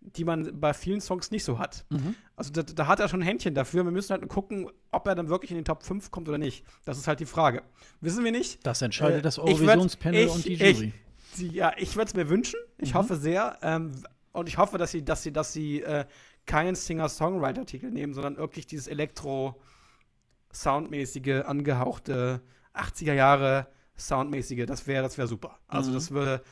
die man bei vielen Songs nicht so hat. Mhm. Also da, da, hat er schon ein Händchen dafür. Wir müssen halt gucken, ob er dann wirklich in den Top 5 kommt oder nicht. Das ist halt die Frage. Wissen wir nicht. Das entscheidet äh, das Eurovisionspanel und die Jury. Ich, ja, ich würde es mir wünschen. Ich mhm. hoffe sehr. Ähm, und ich hoffe, dass sie, dass sie, dass sie äh, keinen Singer-Songwriter-Titel nehmen, sondern wirklich dieses Elektro-Soundmäßige, angehauchte 80er Jahre Soundmäßige, das wäre das wär super. Also mhm. das würde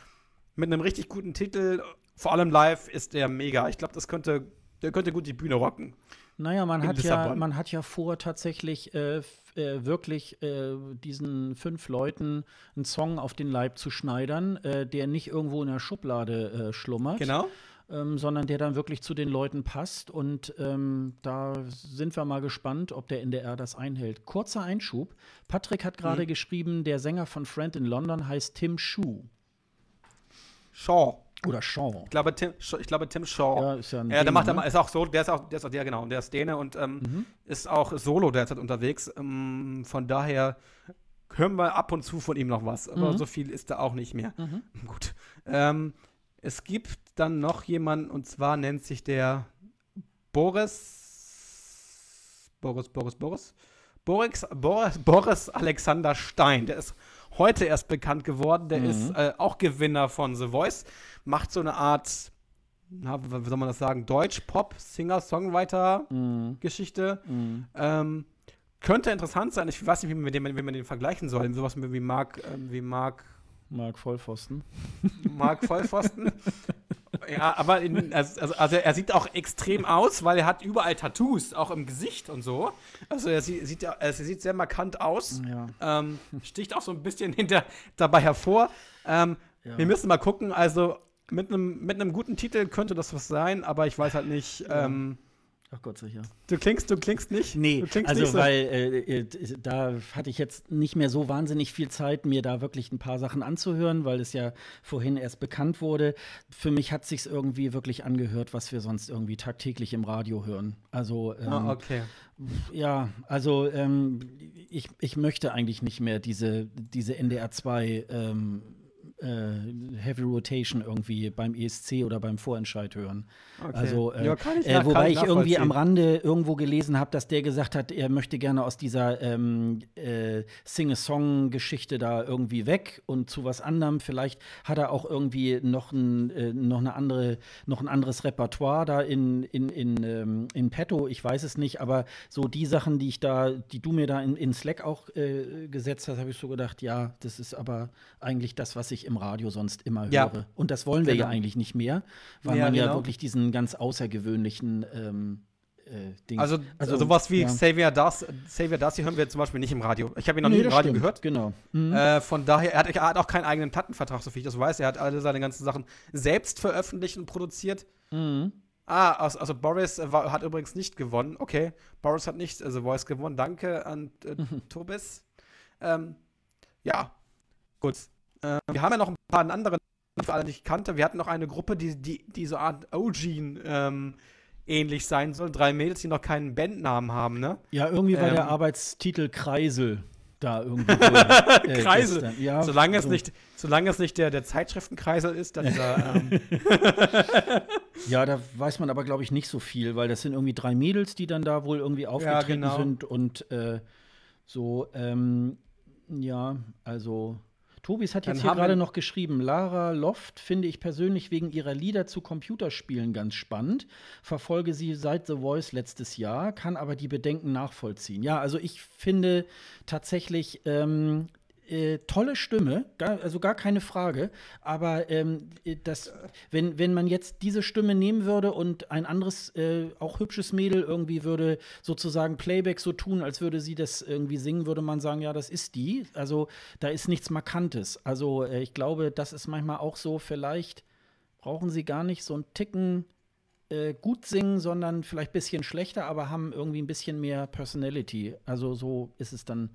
mit einem richtig guten Titel, vor allem live, ist der mega. Ich glaube, das könnte, der könnte gut die Bühne rocken. Naja, man hat, ja, man hat ja vor, tatsächlich äh, äh, wirklich äh, diesen fünf Leuten einen Song auf den Leib zu schneidern, äh, der nicht irgendwo in der Schublade äh, schlummert. Genau. Ähm, sondern der dann wirklich zu den Leuten passt. Und ähm, da sind wir mal gespannt, ob der NDR das einhält. Kurzer Einschub. Patrick hat gerade mhm. geschrieben, der Sänger von Friend in London heißt Tim Schuh. Shaw. Oder Shaw. Ich glaube, Tim, ich glaube, Tim Shaw. Ja, ist ja ein ja, der macht ne? ist auch so, der ist auch, der ist auch, ja genau, der ist Däne und ähm, mhm. ist auch solo derzeit unterwegs. Ähm, von daher hören wir ab und zu von ihm noch was, aber mhm. so viel ist da auch nicht mehr. Mhm. Gut. Ähm, es gibt dann noch jemanden und zwar nennt sich der Boris Boris Boris Boris Boris Boris, Boris Alexander Stein. Der ist heute erst bekannt geworden. Der mhm. ist äh, auch Gewinner von The Voice. Macht so eine Art, na, wie soll man das sagen, Deutsch-Pop, Singer-Songwriter-Geschichte. Mhm. mhm. Ähm, könnte interessant sein. Ich weiß nicht, wie man den, wie man den vergleichen soll. Sowas wie Mark, äh, wie Mark. Mark Vollpfosten. Mark Vollpfosten. ja, aber in, also, also, er sieht auch extrem aus, weil er hat überall Tattoos, auch im Gesicht und so. Also er sieht, sieht, er sieht sehr markant aus. Ja. Ähm, sticht auch so ein bisschen hinter dabei hervor. Ähm, ja. Wir müssen mal gucken. Also mit einem mit guten Titel könnte das was sein, aber ich weiß halt nicht. Ja. Ach Gott sicher. Du klingst, du klingst nicht? Nee, klingst also nicht so. weil äh, äh, da hatte ich jetzt nicht mehr so wahnsinnig viel Zeit, mir da wirklich ein paar Sachen anzuhören, weil es ja vorhin erst bekannt wurde. Für mich hat sich irgendwie wirklich angehört, was wir sonst irgendwie tagtäglich im Radio hören. Also ähm, ah, okay. Ja, also ähm, ich, ich möchte eigentlich nicht mehr diese, diese NDR 2 ähm, äh, Heavy Rotation irgendwie beim ESC oder beim Vorentscheid hören. Okay. Also, äh, ja, ich äh, wobei ich irgendwie am Rande irgendwo gelesen habe, dass der gesagt hat, er möchte gerne aus dieser ähm, äh, Sing-a-Song-Geschichte da irgendwie weg und zu was anderem. Vielleicht hat er auch irgendwie noch ein, äh, noch eine andere, noch ein anderes Repertoire da in, in, in, ähm, in petto. Ich weiß es nicht, aber so die Sachen, die ich da, die du mir da in, in Slack auch äh, gesetzt hast, habe ich so gedacht, ja, das ist aber eigentlich das, was ich im Radio sonst immer ja. höre. Und das wollen wir genau. ja eigentlich nicht mehr, weil ja, man ja genau. wirklich diesen ganz außergewöhnlichen ähm, äh, Ding. Also, also sowas wie ja. Xavier Darcy, Xavier Darcy hören wir zum Beispiel nicht im Radio. Ich habe ihn noch nee, nie im Radio stimmt. gehört. Genau. Mhm. Äh, von daher, er hat, er hat, auch keinen eigenen Plattenvertrag, so viel ich das weiß. Er hat alle seine ganzen Sachen selbst veröffentlicht und produziert. Mhm. Ah, also, Boris war, hat übrigens nicht gewonnen. Okay, Boris hat nicht also Voice gewonnen. Danke an äh, mhm. Tobis. Ähm, ja, gut. Äh, wir haben ja noch ein paar andere, die alle nicht kannte. Wir hatten noch eine Gruppe, die, die, die so Art OG ähm, ähnlich sein soll. Drei Mädels, die noch keinen Bandnamen haben, ne? Ja, irgendwie war ähm, der Arbeitstitel Kreisel da irgendwie. Wohl, äh, Kreisel. Ja, solange, so. es nicht, solange es nicht der, der Zeitschriftenkreisel ist, dann da, ähm Ja, da weiß man aber, glaube ich, nicht so viel, weil das sind irgendwie drei Mädels, die dann da wohl irgendwie aufgetreten ja, genau. sind und äh, so, ähm, ja, also Tobis hat jetzt hier gerade noch geschrieben, Lara Loft finde ich persönlich wegen ihrer Lieder zu Computerspielen ganz spannend. Verfolge sie seit The Voice letztes Jahr, kann aber die Bedenken nachvollziehen. Ja, also ich finde tatsächlich, ähm, äh, tolle Stimme, gar, also gar keine Frage. Aber ähm, äh, das, wenn, wenn man jetzt diese Stimme nehmen würde und ein anderes, äh, auch hübsches Mädel irgendwie würde sozusagen Playback so tun, als würde sie das irgendwie singen, würde man sagen, ja, das ist die. Also da ist nichts Markantes. Also äh, ich glaube, das ist manchmal auch so, vielleicht brauchen sie gar nicht so einen Ticken äh, gut singen, sondern vielleicht ein bisschen schlechter, aber haben irgendwie ein bisschen mehr Personality. Also so ist es dann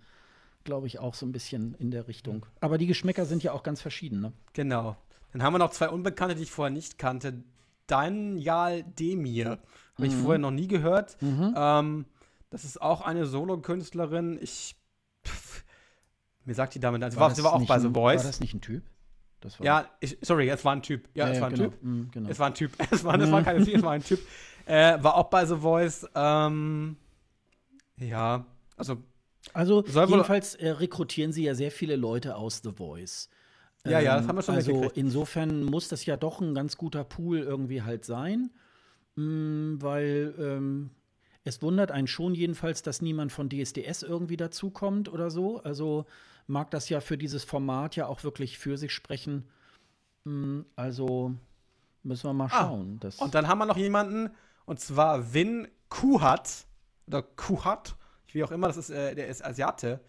glaube ich, auch so ein bisschen in der Richtung. Aber die Geschmäcker sind ja auch ganz verschieden, ne? Genau. Dann haben wir noch zwei Unbekannte, die ich vorher nicht kannte. Daniel Demir. Habe mhm. ich vorher noch nie gehört. Mhm. Ähm, das ist auch eine Solo-Künstlerin. Ich. Pff, mir sagt die Dame, also war, sie war auch bei The Boys. War das nicht ein Typ? ja, ich, sorry, es war ein Typ. Ja, ja es war ein genau. Typ. Mhm, genau. Es war ein Typ. Es war, es war keine Sie, es war ein Typ. Äh, war auch bei The Voice. Ähm, ja, also also Soll jedenfalls äh, rekrutieren sie ja sehr viele Leute aus The Voice. Ja, ja, das haben wir schon Also insofern muss das ja doch ein ganz guter Pool irgendwie halt sein, mh, mm, weil ähm, es wundert einen schon jedenfalls, dass niemand von DSDS irgendwie dazukommt oder so. Also mag das ja für dieses Format ja auch wirklich für sich sprechen. Mh, mm, also müssen wir mal ah, schauen. Ah, und dann haben wir noch jemanden, Und zwar Vin Kuhat oder Kuhat, wie auch immer, das ist, äh, der ist Asiate.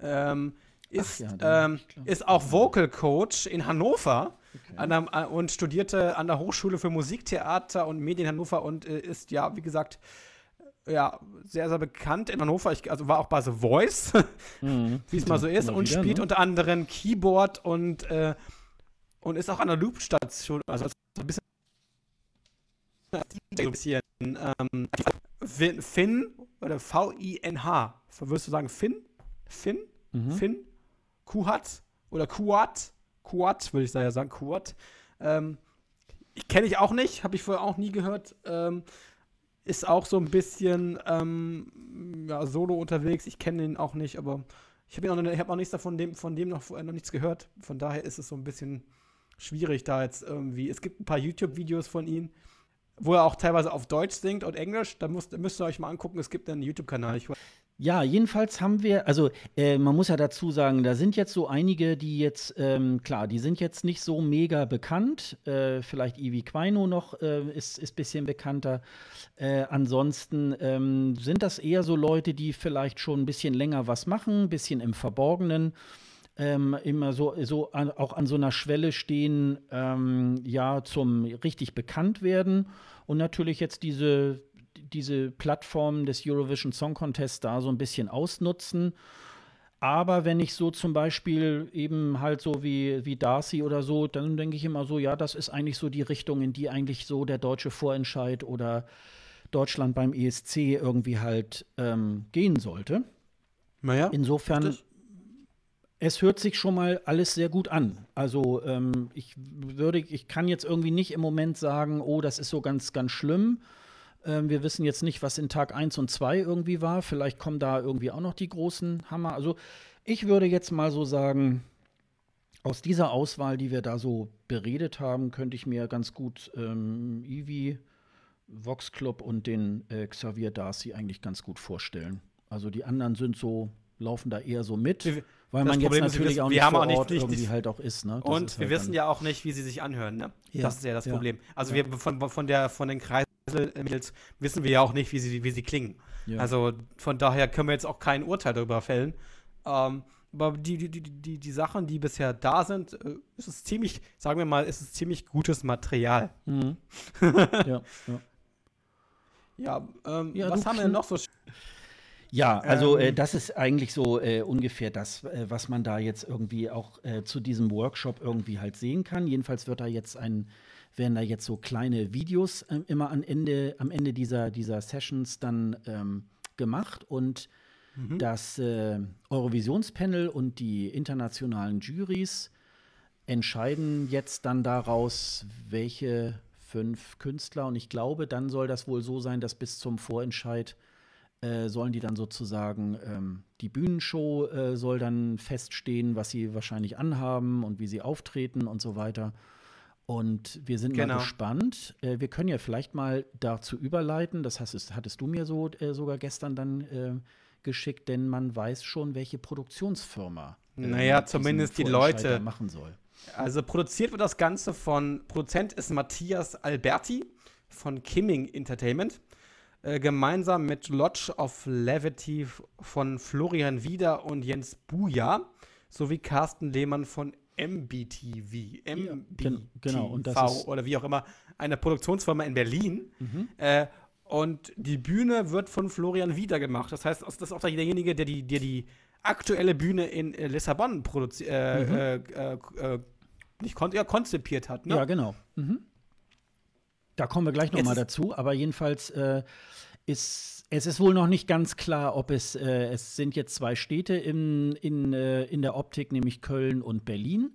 Ähm, ist, ja, ähm, ist auch Vocal Coach in Hannover okay. an der, äh, und studierte an der Hochschule für Musiktheater und Medien Hannover und äh, ist ja, wie gesagt, ja, sehr, sehr bekannt in Hannover. Ich, also war auch bei The Voice, mhm. wie es mal so ist, und wieder, spielt ne? unter anderem Keyboard und, äh, und ist auch an der Loop-Station. Also ein bisschen. Bisschen ähm, Finn oder V-I-N-H. Würdest du sagen Finn? Finn? Mhm. Finn? Kuhat? Oder Kuat? Kuat, würde ich da ja sagen. Kuat. Ähm, kenne ich auch nicht, habe ich vorher auch nie gehört. Ähm, ist auch so ein bisschen ähm, ja, solo unterwegs. Ich kenne ihn auch nicht, aber ich habe auch, hab auch nichts davon, dem, von dem noch, noch nichts gehört. Von daher ist es so ein bisschen schwierig da jetzt irgendwie. Es gibt ein paar YouTube-Videos von ihm, wo er auch teilweise auf Deutsch singt und Englisch. Da müsst, müsst ihr euch mal angucken. Es gibt einen YouTube-Kanal. Ja, jedenfalls haben wir, also äh, man muss ja dazu sagen, da sind jetzt so einige, die jetzt, ähm, klar, die sind jetzt nicht so mega bekannt. Äh, vielleicht Ivi Quaino noch äh, ist ein bisschen bekannter. Äh, ansonsten ähm, sind das eher so Leute, die vielleicht schon ein bisschen länger was machen, ein bisschen im Verborgenen. Ähm, immer so, so an, auch an so einer Schwelle stehen, ähm, ja, zum richtig bekannt werden. Und natürlich jetzt diese, diese Plattform des Eurovision Song Contest da so ein bisschen ausnutzen. Aber wenn ich so zum Beispiel eben halt so wie, wie Darcy oder so, dann denke ich immer so, ja, das ist eigentlich so die Richtung, in die eigentlich so der deutsche Vorentscheid oder Deutschland beim ESC irgendwie halt ähm, gehen sollte. Naja. Insofern, es hört sich schon mal alles sehr gut an. Also ähm, ich würde, ich kann jetzt irgendwie nicht im Moment sagen, oh, das ist so ganz, ganz schlimm. Ähm, wir wissen jetzt nicht, was in Tag 1 und 2 irgendwie war. Vielleicht kommen da irgendwie auch noch die großen Hammer. Also ich würde jetzt mal so sagen, aus dieser Auswahl, die wir da so beredet haben, könnte ich mir ganz gut ähm, Eevee, Vox Club und den äh, Xavier Darcy eigentlich ganz gut vorstellen. Also die anderen sind so, laufen da eher so mit. Wir, weil man Problem jetzt natürlich ist, auch nicht vor auch nicht, irgendwie halt auch ist. Ne? und ist wir halt wissen ja auch nicht, wie sie sich anhören. Ne? Ja. Das ist ja das ja. Problem. Also ja. wir von, von, der, von den Kreisen wissen wir ja auch nicht, wie sie, wie sie klingen. Also von daher können wir jetzt auch kein Urteil darüber fällen. Ähm, aber die, die, die, die, die Sachen, die bisher da sind, äh, ist es ziemlich, sagen wir mal, ist es ziemlich gutes Material. Mhm. ja, ja. Ja, ähm, was haben wir denn noch so? Ja, also äh, ähm, äh, das ist eigentlich so äh, ungefähr das, äh, was man da jetzt irgendwie auch äh, zu diesem Workshop irgendwie halt sehen kann. Jedenfalls wird da jetzt ein werden da jetzt so kleine Videos äh, immer am Ende, am Ende dieser, dieser Sessions dann ähm, gemacht und mhm. das äh, Eurovisionspanel und die internationalen Juries entscheiden jetzt dann daraus, welche fünf Künstler und ich glaube, dann soll das wohl so sein, dass bis zum Vorentscheid äh, sollen die dann sozusagen ähm, die Bühnenshow äh, soll dann feststehen, was sie wahrscheinlich anhaben und wie sie auftreten und so weiter. Und wir sind genau. mal gespannt. Äh, wir können ja vielleicht mal dazu überleiten, das hast, hattest du mir so äh, sogar gestern dann äh, geschickt, denn man weiß schon, welche Produktionsfirma naja, zumindest die Leute machen soll. Also produziert wird das Ganze von Produzent ist Matthias Alberti von Kimming Entertainment. Äh, gemeinsam mit Lodge of Levity von Florian Wieder und Jens Buja sowie Carsten Lehmann von MBTV, MBTV genau, und das ist oder wie auch immer, eine Produktionsfirma in Berlin. Mhm. Äh, und die Bühne wird von Florian Wieder gemacht. Das heißt, das ist auch derjenige, der die, der die aktuelle Bühne in äh, Lissabon produziert, äh, mhm. Äh, nicht kon ja, konzipiert hat. Ne? Ja, genau. Mhm. Da kommen wir gleich nochmal dazu, aber jedenfalls ist es ist wohl noch nicht ganz klar, ob es, äh, es sind jetzt zwei Städte in, in, äh, in der Optik, nämlich Köln und Berlin.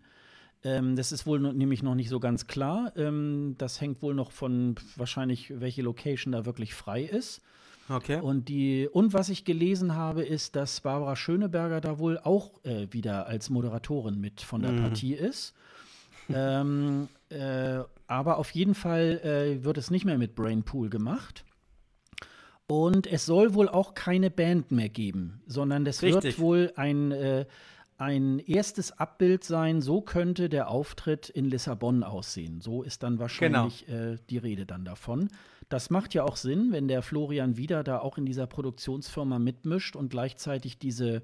Ähm, das ist wohl nämlich noch nicht so ganz klar. Ähm, das hängt wohl noch von wahrscheinlich, welche Location da wirklich frei ist. Okay. Und, die, und was ich gelesen habe, ist, dass Barbara Schöneberger da wohl auch äh, wieder als Moderatorin mit von der mhm. Partie ist. ähm, äh, aber auf jeden Fall äh, wird es nicht mehr mit Brainpool gemacht. Und es soll wohl auch keine Band mehr geben, sondern es wird wohl ein, äh, ein erstes Abbild sein, so könnte der Auftritt in Lissabon aussehen. So ist dann wahrscheinlich genau. äh, die Rede dann davon. Das macht ja auch Sinn, wenn der Florian wieder da auch in dieser Produktionsfirma mitmischt und gleichzeitig diese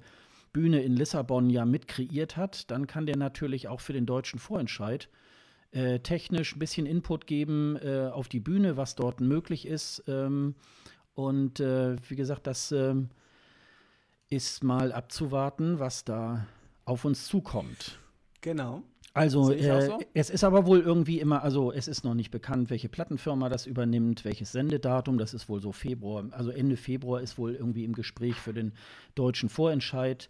Bühne in Lissabon ja mit kreiert hat, dann kann der natürlich auch für den deutschen Vorentscheid äh, technisch ein bisschen Input geben äh, auf die Bühne, was dort möglich ist. Ähm, und äh, wie gesagt, das ähm, ist mal abzuwarten, was da auf uns zukommt. Genau. Also äh, so? es ist aber wohl irgendwie immer, also es ist noch nicht bekannt, welche Plattenfirma das übernimmt, welches Sendedatum, das ist wohl so Februar, also Ende Februar ist wohl irgendwie im Gespräch für den deutschen Vorentscheid.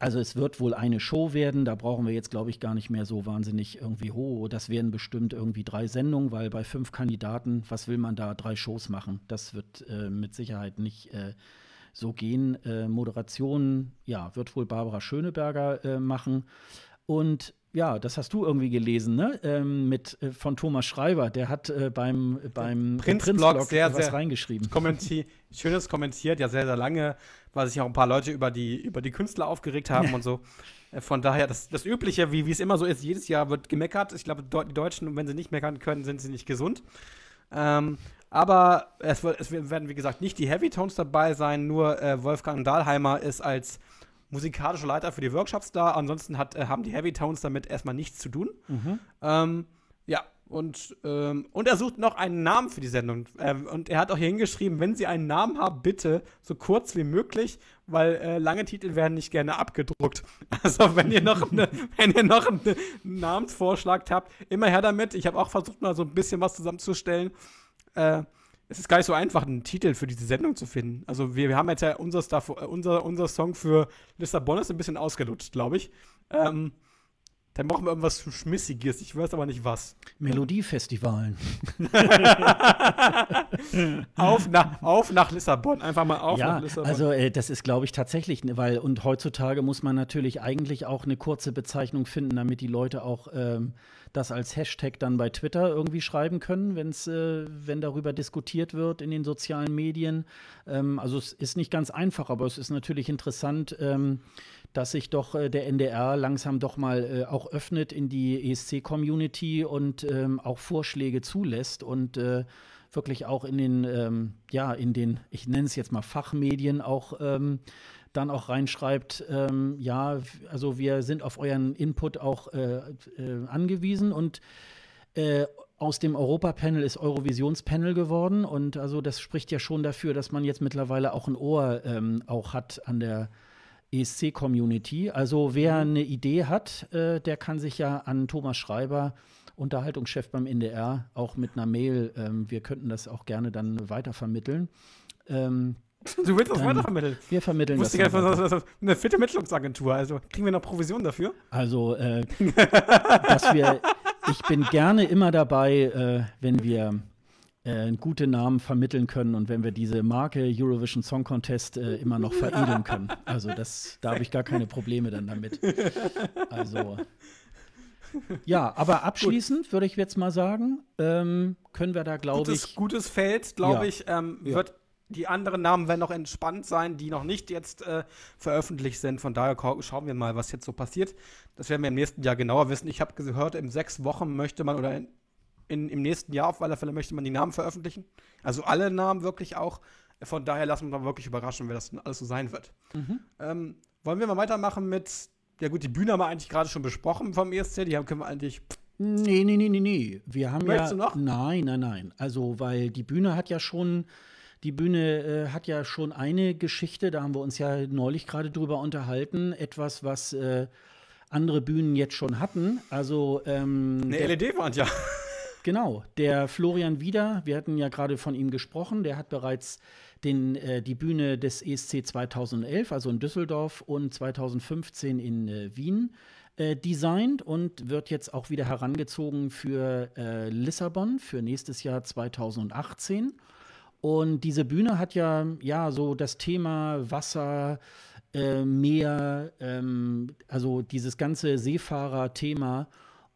Also es wird wohl eine Show werden, da brauchen wir jetzt, glaube ich, gar nicht mehr so wahnsinnig irgendwie hoch. Das werden bestimmt irgendwie drei Sendungen, weil bei fünf Kandidaten, was will man da, drei Shows machen? Das wird äh, mit Sicherheit nicht äh, so gehen. Äh, Moderation, ja, wird wohl Barbara Schöneberger äh, machen. Und ja, das hast du irgendwie gelesen, ne? Ähm, mit äh, von Thomas Schreiber, der hat äh, beim beim Prinzblog Prinz sehr, was sehr reingeschrieben. Kommenti Schönes kommentiert, ja sehr sehr lange, weil sich auch ein paar Leute über die über die Künstler aufgeregt haben ja. und so. Äh, von daher das, das übliche, wie es immer so ist, jedes Jahr wird gemeckert. Ich glaube, die Deutschen, wenn sie nicht meckern können, sind sie nicht gesund. Ähm, aber es, es, werden, wie gesagt, nicht die Heavy Tones dabei sein, nur äh, Wolfgang Dahlheimer ist als musikalischer Leiter für die Workshops da. Ansonsten hat, äh, haben die Heavy Tones damit erstmal nichts zu tun. Mhm. Ähm, ja, und, ähm, und er sucht noch einen Namen für die Sendung. Ähm, und er hat auch hier hingeschrieben, wenn Sie einen Namen haben, bitte so kurz wie möglich, weil äh, lange Titel werden nicht gerne abgedruckt. Also wenn ihr noch, eine, wenn ihr noch einen Namensvorschlag habt, immer her damit. Ich habe auch versucht, mal so ein bisschen was zusammenzustellen. Äh, es ist gar nicht so einfach, einen Titel für diese Sendung zu finden. Also wir, wir haben jetzt ja unser, Stuff, äh, unser, unser Song für Lissabon ist ein bisschen ausgelutscht, glaube ich. Ähm, dann machen wir irgendwas Schmissiges. Ich weiß aber nicht was. Melodiefestivalen. auf, nach, auf nach Lissabon. Einfach mal auf ja, nach Lissabon. Also, äh, das ist, glaube ich, tatsächlich, ne, weil, und heutzutage muss man natürlich eigentlich auch eine kurze Bezeichnung finden, damit die Leute auch ähm, das als Hashtag dann bei Twitter irgendwie schreiben können, wenn's, äh, wenn darüber diskutiert wird in den sozialen Medien. Ähm, also, es ist nicht ganz einfach, aber es ist natürlich interessant. Ähm, dass sich doch äh, der NDR langsam doch mal äh, auch öffnet in die ESC-Community und ähm, auch Vorschläge zulässt und äh, wirklich auch in den, ähm, ja, in den, ich nenne es jetzt mal Fachmedien auch ähm, dann auch reinschreibt, ähm, ja, also wir sind auf euren Input auch äh, äh, angewiesen und äh, aus dem Europapanel ist Eurovisionspanel geworden und also das spricht ja schon dafür, dass man jetzt mittlerweile auch ein Ohr ähm, auch hat an der ESC-Community. Also wer mhm. eine Idee hat, äh, der kann sich ja an Thomas Schreiber, Unterhaltungschef beim NDR, auch mit einer Mail, ähm, wir könnten das auch gerne dann weitervermitteln. Ähm, Du willst das weitervermitteln? Wir vermitteln das. Ich das, das, das eine fitte Mittlungsagentur. Also kriegen wir noch Provision dafür? Also, äh, dass wir, ich bin gerne immer dabei, äh, wenn wir äh, gute Namen vermitteln können und wenn wir diese Marke Eurovision Song Contest äh, immer noch veredeln können. Also das, da habe ich gar keine Probleme dann damit. Also ja, aber abschließend würde ich jetzt mal sagen, ähm, können wir da glaube ich gutes Feld, glaube ja. ich, ähm, ja. wird die anderen Namen werden noch entspannt sein, die noch nicht jetzt äh, veröffentlicht sind. Von daher schauen wir mal, was jetzt so passiert. Das werden wir im nächsten Jahr genauer wissen. Ich habe gehört, in sechs Wochen möchte man oder in, in, im nächsten Jahr auf alle Fälle möchte man die Namen veröffentlichen. Also alle Namen wirklich auch. Von daher lassen wir uns mal wirklich überraschen, wer das alles so sein wird. Mhm. Ähm, wollen wir mal weitermachen mit, ja gut, die Bühne haben wir eigentlich gerade schon besprochen vom ESC, die haben, können wir eigentlich. Nee, nee, nee, nee, nee. Wir haben Möchtest ja. du noch? Nein, nein, nein. Also, weil die Bühne hat ja schon. Die Bühne äh, hat ja schon eine Geschichte, da haben wir uns ja neulich gerade drüber unterhalten. Etwas, was äh, andere Bühnen jetzt schon hatten. Also ähm, eine LED-Wand, ja. Genau, der Florian Wieder, wir hatten ja gerade von ihm gesprochen, der hat bereits den, äh, die Bühne des ESC 2011, also in Düsseldorf und 2015 in äh, Wien äh, designt und wird jetzt auch wieder herangezogen für äh, Lissabon für nächstes Jahr 2018. Und diese Bühne hat ja, ja so das Thema Wasser, äh, Meer, ähm, also dieses ganze Seefahrer-Thema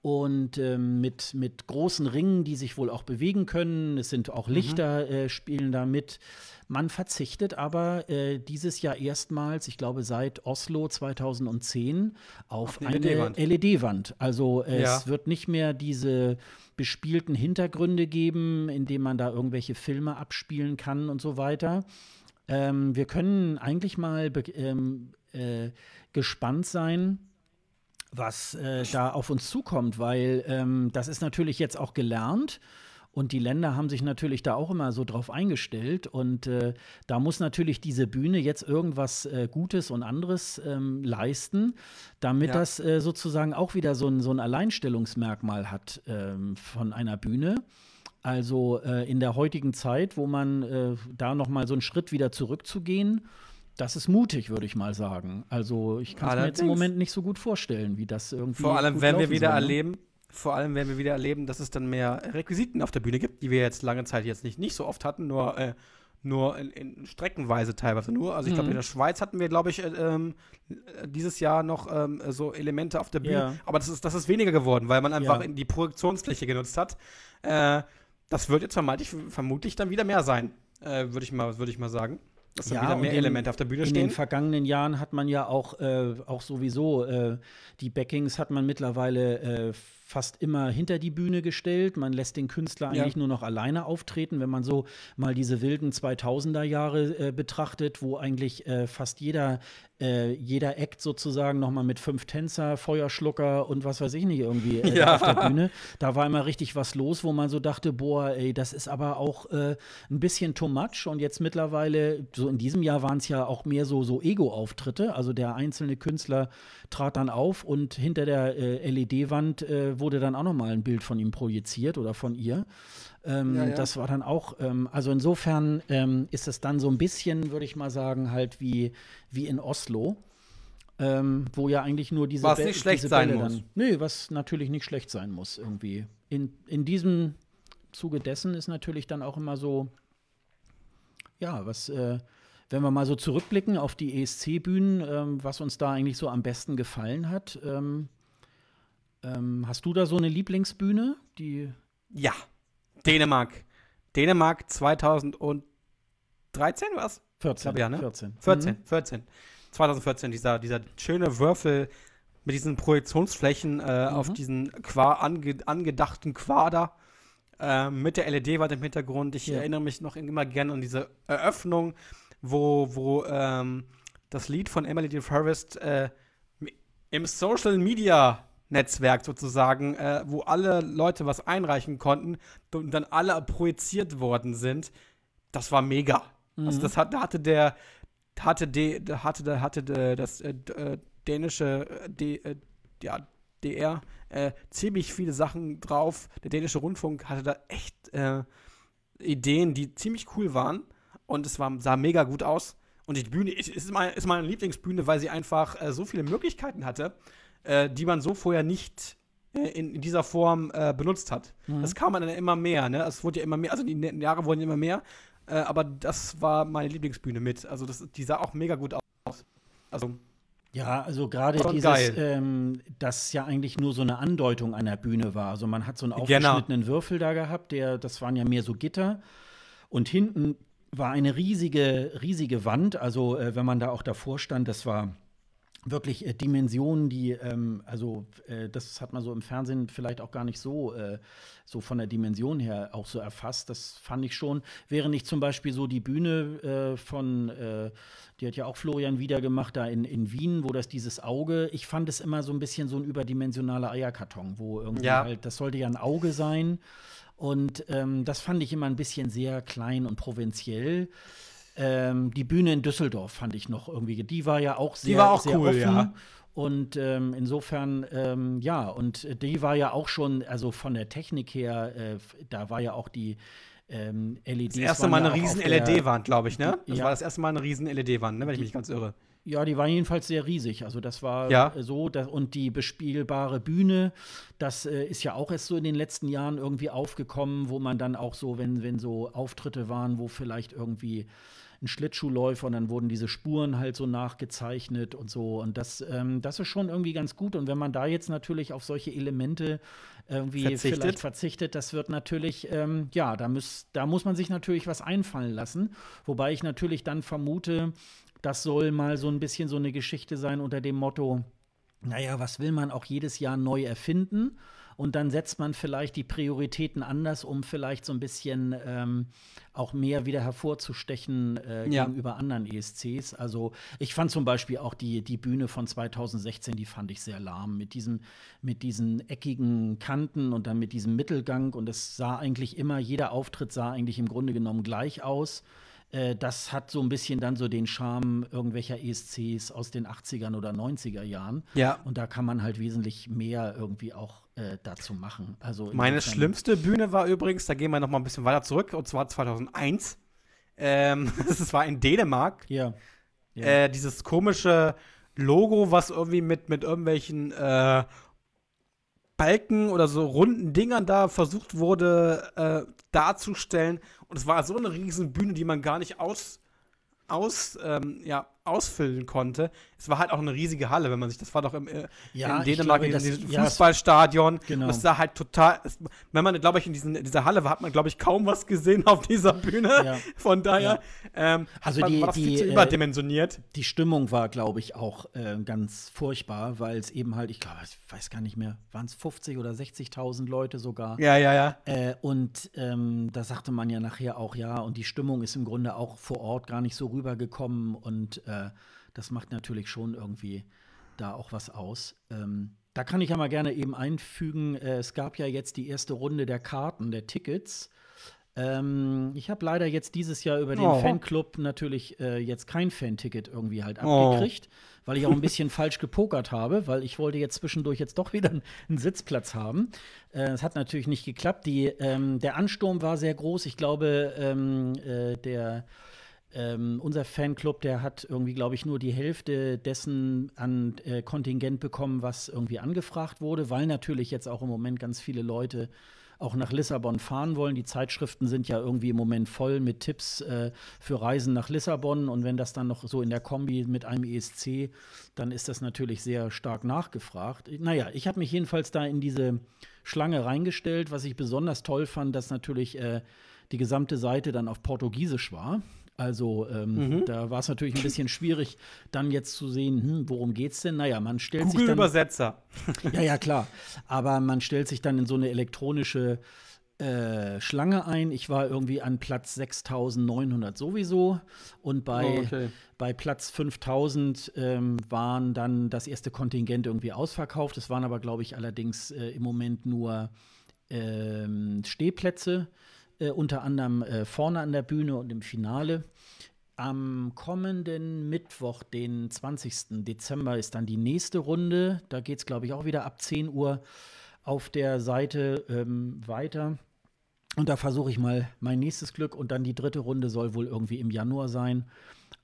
und ähm, mit, mit großen Ringen, die sich wohl auch bewegen können. Es sind auch Lichter, mhm. äh, spielen da mit. Man verzichtet aber äh, dieses Jahr erstmals, ich glaube seit Oslo 2010, auf, auf eine LED-Wand. LED also äh, ja. es wird nicht mehr diese bespielten Hintergründe geben, indem man da irgendwelche Filme abspielen kann und so weiter. Ähm, wir können eigentlich mal ähm, äh, gespannt sein, was äh, da auf uns zukommt, weil ähm, das ist natürlich jetzt auch gelernt. Und die Länder haben sich natürlich da auch immer so drauf eingestellt. Und äh, da muss natürlich diese Bühne jetzt irgendwas äh, Gutes und anderes ähm, leisten, damit ja. das äh, sozusagen auch wieder so ein, so ein Alleinstellungsmerkmal hat ähm, von einer Bühne. Also äh, in der heutigen Zeit, wo man äh, da noch mal so einen Schritt wieder zurückzugehen das ist mutig, würde ich mal sagen. Also ich kann es mir jetzt im Moment nicht so gut vorstellen, wie das irgendwie. Vor allem, wenn wir wieder soll, ne? erleben, vor allem, wenn wir wieder erleben, dass es dann mehr Requisiten auf der Bühne gibt, die wir jetzt lange Zeit jetzt nicht, nicht so oft hatten, nur, äh, nur in, in, streckenweise teilweise nur. Also ich glaube, mhm. in der Schweiz hatten wir, glaube ich, äh, ähm, dieses Jahr noch ähm, so Elemente auf der Bühne. Ja. Aber das ist, das ist weniger geworden, weil man einfach ja. die Projektionsfläche genutzt hat. Äh, das wird jetzt vermutlich, vermutlich dann wieder mehr sein, äh, würde ich, würd ich mal sagen. Dass ja, wieder mehr in, Elemente auf der Bühne stehen. In den vergangenen Jahren hat man ja auch, äh, auch sowieso äh, die Backings hat man mittlerweile äh, fast immer hinter die Bühne gestellt. Man lässt den Künstler eigentlich ja. nur noch alleine auftreten. Wenn man so mal diese wilden 2000er Jahre äh, betrachtet, wo eigentlich äh, fast jeder äh, jeder Act sozusagen nochmal mit fünf Tänzer, Feuerschlucker und was weiß ich nicht irgendwie äh, ja. auf der Bühne. Da war immer richtig was los, wo man so dachte, boah, ey, das ist aber auch äh, ein bisschen too much. Und jetzt mittlerweile, so in diesem Jahr waren es ja auch mehr so, so Ego-Auftritte. Also der einzelne Künstler trat dann auf und hinter der äh, LED-Wand äh, wurde dann auch nochmal ein Bild von ihm projiziert oder von ihr. Ähm, ja, ja. Das war dann auch, ähm, also insofern ähm, ist es dann so ein bisschen, würde ich mal sagen, halt wie, wie in Oslo. Ähm, wo ja eigentlich nur diese Was nicht schlecht sein Bälle muss. nö, was natürlich nicht schlecht sein muss, irgendwie. In, in diesem Zuge dessen ist natürlich dann auch immer so, ja, was, äh, wenn wir mal so zurückblicken auf die ESC-Bühnen, ähm, was uns da eigentlich so am besten gefallen hat. Ähm, hast du da so eine Lieblingsbühne, die. Ja, Dänemark. Dänemark 2013 was? 14. Ich ja, ne? 14. 14, mhm. 14. 2014, dieser, dieser schöne Würfel mit diesen Projektionsflächen äh, mhm. auf diesen Qua ange angedachten Quader äh, mit der LED-Wand im Hintergrund. Ich ja. erinnere mich noch immer gerne an diese Eröffnung, wo, wo ähm, das Lied von Emily de Forest äh, im Social Media Netzwerk sozusagen, äh, wo alle Leute was einreichen konnten und dann alle projiziert worden sind. Das war mega. Also mhm. Also das hat, da hatte der, hatte de, hatte, hatte de, das äh, äh dänische, äh, D, äh, ja, DR äh, ziemlich viele Sachen drauf. Der dänische Rundfunk hatte da echt Ideen, die ziemlich cool waren und es war, sah mega gut aus. Und die Bühne ist, ist, meine, ist meine Lieblingsbühne, weil sie einfach so viele Möglichkeiten hatte äh, die man so vorher nicht äh, in, in, dieser Form äh, benutzt hat. Mhm. Das kam dann immer mehr, ne? Es wurde ja immer mehr, also die Jahre wurden immer mehr, äh, aber das war meine Lieblingsbühne mit. Also das, die sah auch mega gut aus. Also ja, also gerade dieses, ähm, das ja eigentlich nur so eine Andeutung einer Bühne war. Also man hat so einen genau. aufgeschnittenen genau. Würfel da gehabt, der, das waren ja mehr so Gitter. Und hinten war eine riesige, riesige Wand. Also äh, wenn man da auch davor stand, das war wirklich äh, Dimensionen, die, ähm, also äh, das hat man so im Fernsehen vielleicht auch gar nicht so, äh, so von der Dimension her auch so erfasst. Das fand ich schon, während ich zum Beispiel so die Bühne äh, von, äh, die hat ja auch Florian wieder gemacht, da in, in Wien, wo das dieses Auge, ich fand es immer so ein bisschen so ein überdimensionaler Eierkarton, wo irgendwie ja. halt, das sollte ja ein Auge sein. Und ähm, das fand ich immer ein bisschen sehr klein und provinziell. Ähm, die Bühne in Düsseldorf fand ich noch irgendwie. Die war ja auch sehr, die war auch sehr cool, offen. Ja. Und ähm, insofern, ähm, ja, und die war ja auch schon, also von der Technik her, äh, da war ja auch die ähm, LEDs. Das erste Mal eine riesen LED-Wand, glaube ich, ne? Das ja. war das erste Mal eine riesen LED-Wand, ne? wenn ich mich ganz irre. Ja, die war jedenfalls sehr riesig. Also das war ja. so. Das, und die bespielbare Bühne, das äh, ist ja auch erst so in den letzten Jahren irgendwie aufgekommen, wo man dann auch so, wenn, wenn so Auftritte waren, wo vielleicht irgendwie ein Schlittschuhläufer und dann wurden diese Spuren halt so nachgezeichnet und so. Und das, ähm, das ist schon irgendwie ganz gut. Und wenn man da jetzt natürlich auf solche Elemente irgendwie Verzichtet. vielleicht verzichtet, das wird natürlich, ähm, ja, da, muss, da muss man sich natürlich was einfallen lassen. Wobei ich natürlich dann vermute, das soll mal so ein bisschen so eine Geschichte sein unter dem Motto, naja, was will man auch jedes Jahr neu erfinden? Und dann setzt man vielleicht die Prioritäten anders, um vielleicht so ein bisschen ähm, auch mehr wieder hervorzustechen äh, Ja. gegenüber anderen ESCs. Also ich fand zum Beispiel auch die, die Bühne von 2016, die fand ich sehr lahm mit diesem, mit diesen eckigen Kanten und dann mit diesem Mittelgang. Und es sah eigentlich immer, jeder Auftritt sah eigentlich im Grunde genommen gleich aus. Äh, Das hat so ein bisschen dann so den Charme irgendwelcher ESCs aus den 80ern oder 90er Jahren. Ja. Und da kann man halt wesentlich mehr irgendwie auch äh, dazu machen. Also Meine schlimmste Bühne war übrigens, da gehen wir noch mal ein bisschen weiter zurück, und zwar 2001. Ähm, das war in Dänemark. Ja. Ja. Äh, dieses komische Logo, was irgendwie mit, mit irgendwelchen äh, Balken oder so runden Dingern da versucht wurde äh, darzustellen. Und es war so eine riesen Bühne, die man gar nicht aus, aus, ähm, ja, ausfüllen konnte. Es war halt auch eine riesige Halle, wenn man sich, das war doch im, äh, Ja, in Dänemark glaube, in das- diesem ja, Fußballstadion. Genau. Es sah halt total, es, wenn man, glaube ich, in, diesen, in dieser Halle war, hat man, glaube ich, kaum was gesehen auf dieser Bühne. Ja. Von daher ähm, Also war, die- war das viel die, zu äh, überdimensioniert. die Stimmung war, glaube ich, auch äh, ganz furchtbar, weil es eben halt, ich glaube, ich weiß gar nicht mehr, waren es 50 oder 60.000 Leute sogar. ja, ja, ja. Äh, und ähm, da sagte man ja nachher auch, ja, und die Stimmung ist im Grunde auch vor Ort gar nicht so rübergekommen und äh, das macht natürlich schon irgendwie da auch was aus. Ähm, da kann ich ja mal gerne eben einfügen, äh, es gab ja jetzt die erste Runde der Karten, der Tickets. Ähm, ich habe leider jetzt dieses Jahr über den Oh. Fanclub natürlich äh, jetzt kein Fan-Ticket irgendwie halt Oh. abgekriegt, weil ich auch ein bisschen falsch gepokert habe, weil ich wollte jetzt zwischendurch jetzt doch wieder einen, Sitzplatz haben. Äh, Es hat natürlich nicht geklappt. Die, ähm, der Ansturm war sehr groß. Ich glaube, ähm, äh, der ähm, unser Fanclub, der hat irgendwie, glaube ich, nur die Hälfte dessen an äh, Kontingent bekommen, was irgendwie angefragt wurde, weil natürlich jetzt auch im Moment ganz viele Leute auch nach Lissabon fahren wollen. Die Zeitschriften sind ja irgendwie im Moment voll mit Tipps äh, für Reisen nach Lissabon. Und wenn das dann noch so in der Kombi mit einem ESC, dann ist das natürlich sehr stark nachgefragt. Naja, ich habe mich jedenfalls da in diese Schlange reingestellt. Was ich besonders toll fand, dass natürlich äh, die gesamte Seite dann auf Portugiesisch war. Also ähm, da war es natürlich ein bisschen schwierig, dann jetzt zu sehen, hm, worum geht's denn? Naja, man stellt sich Google dann Übersetzer. ja, ja, klar. Aber man stellt sich dann in so eine elektronische äh, Schlange ein. Ich war irgendwie an Platz 6900 sowieso. Und bei, Oh, okay. bei Platz 5000 ähm, waren dann das erste Kontingent irgendwie ausverkauft. Es waren aber, glaube ich, allerdings äh, im Moment nur ähm, Stehplätze, äh, unter anderem äh, vorne an der Bühne und im Finale. Am kommenden Mittwoch, den 20. Dezember, ist dann die nächste Runde. Da geht es, glaube ich, auch wieder ab 10 Uhr auf der Seite ähm, weiter. Und da versuche ich mal mein nächstes Glück. Und dann die dritte Runde soll wohl irgendwie im Januar sein.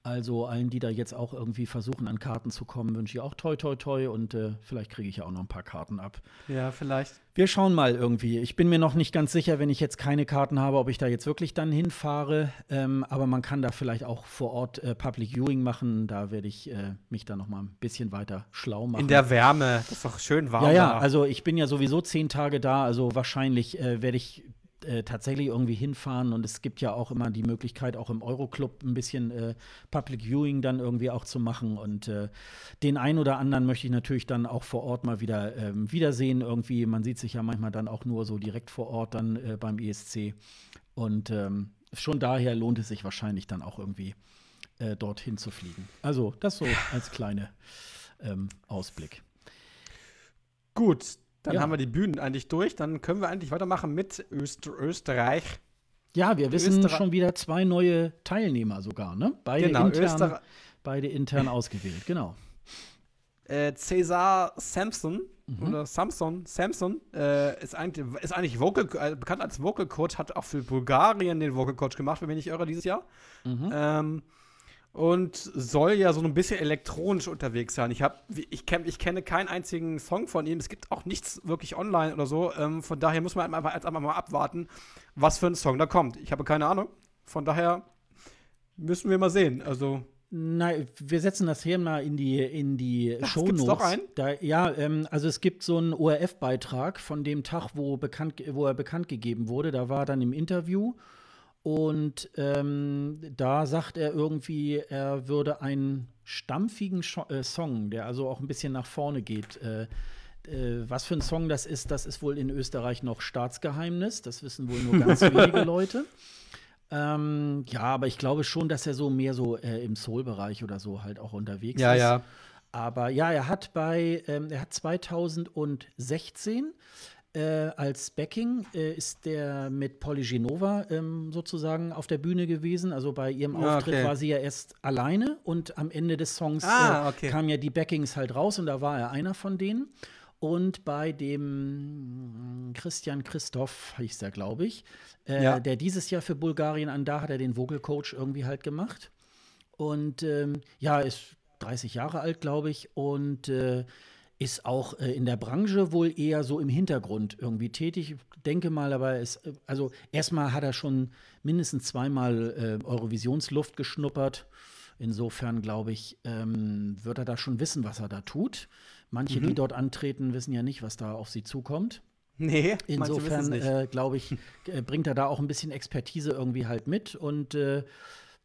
Also allen, die da jetzt auch irgendwie versuchen, an Karten zu kommen, wünsche ich auch toi toi toi. Und äh, vielleicht kriege ich ja auch noch ein paar Karten ab. Ja, vielleicht. Wir schauen mal irgendwie. Ich bin mir noch nicht ganz sicher, wenn ich jetzt keine Karten habe, ob ich da jetzt wirklich dann hinfahre. Ähm, aber man kann da vielleicht auch vor Ort äh, Public Viewing machen. Da werde ich äh, mich da noch mal ein bisschen weiter schlau machen. In der Wärme. Das ist doch schön warm. ja, ja, danach. also ich bin ja sowieso zehn Tage da, also wahrscheinlich äh, werde ich äh, tatsächlich irgendwie hinfahren und es gibt ja auch immer die Möglichkeit, auch im Euroclub ein bisschen äh, Public Viewing dann irgendwie auch zu machen und äh, den einen oder anderen möchte ich natürlich dann auch vor Ort mal wieder ähm, wiedersehen irgendwie. Man sieht sich ja manchmal dann auch nur so direkt vor Ort dann äh, beim ESC und ähm, schon daher lohnt es sich wahrscheinlich dann auch irgendwie äh, dorthin zu fliegen. Also das so als kleine ähm, Ausblick. Gut, dann Ja. haben wir die Bühnen eigentlich durch. Dann können wir eigentlich weitermachen mit Öst Österreich. Ja, wir wissen Österreich- schon wieder zwei neue Teilnehmer sogar, ne? Beide, Genau, intern, beide intern ausgewählt, genau. Äh, Cesar Samson Mhm. oder Samson, Samson äh, ist eigentlich, ist eigentlich Vocal, äh, bekannt als Vocal Coach, hat auch für Bulgarien den Vocal Coach gemacht, wenn mich nicht irre, dieses Jahr. Mhm. Ähm, und soll ja so ein bisschen elektronisch unterwegs sein. Ich, hab, ich, kenn, ich kenne keinen einzigen Song von ihm. Es gibt auch nichts wirklich online oder so. Ähm, von daher muss man einfach, jetzt einfach mal abwarten, was für ein Song da kommt. Ich habe keine Ahnung. Von daher Müssen wir mal sehen. Also. Nein, wir setzen das hier mal in die, in die Ach, Show gibt's doch einen? Da, ja, ähm, also es gibt so einen ORF-Beitrag von dem Tag, wo, bekannt, wo er bekannt gegeben wurde. Da war er dann im Interview und ähm, da sagt er irgendwie, er würde einen stampfigen Scho äh, Song, der also auch ein bisschen nach vorne geht. Äh, äh, was für ein Song das ist, das ist wohl in Österreich noch Staatsgeheimnis. Das wissen wohl nur ganz wenige Leute. Ähm, ja, aber ich glaube schon, dass er so mehr so äh, im Soul-Bereich oder so halt auch unterwegs Ja, ist. ja. Aber ja, er hat bei, ähm, er hat 2016 äh, als Backing äh, ist der mit Polly Genova ähm, sozusagen auf der Bühne gewesen. Also bei ihrem Ah, Auftritt okay. war sie ja erst alleine und am Ende des Songs Ah, äh, okay. kamen ja die Backings halt raus und da war er einer von denen. Und bei dem mm, Christian Christoph hieß der, glaube ich, äh, Ja. der dieses Jahr für Bulgarien an, da hat er den Vocal Coach irgendwie halt gemacht. Und ähm, ja, ist 30 Jahre alt, glaube ich, und äh, ist auch äh, in der Branche wohl eher so im Hintergrund irgendwie tätig. Ich denke mal, aber es, äh, also erstmal hat er schon mindestens zweimal äh, Eurovisionsluft geschnuppert. Insofern glaube ich, ähm, wird er da schon wissen, was er da tut. Manche, Mhm. die dort antreten, wissen ja nicht, was da auf sie zukommt. Nee, Insofern, äh, glaube ich, äh, bringt er da auch ein bisschen Expertise irgendwie halt mit. Und äh,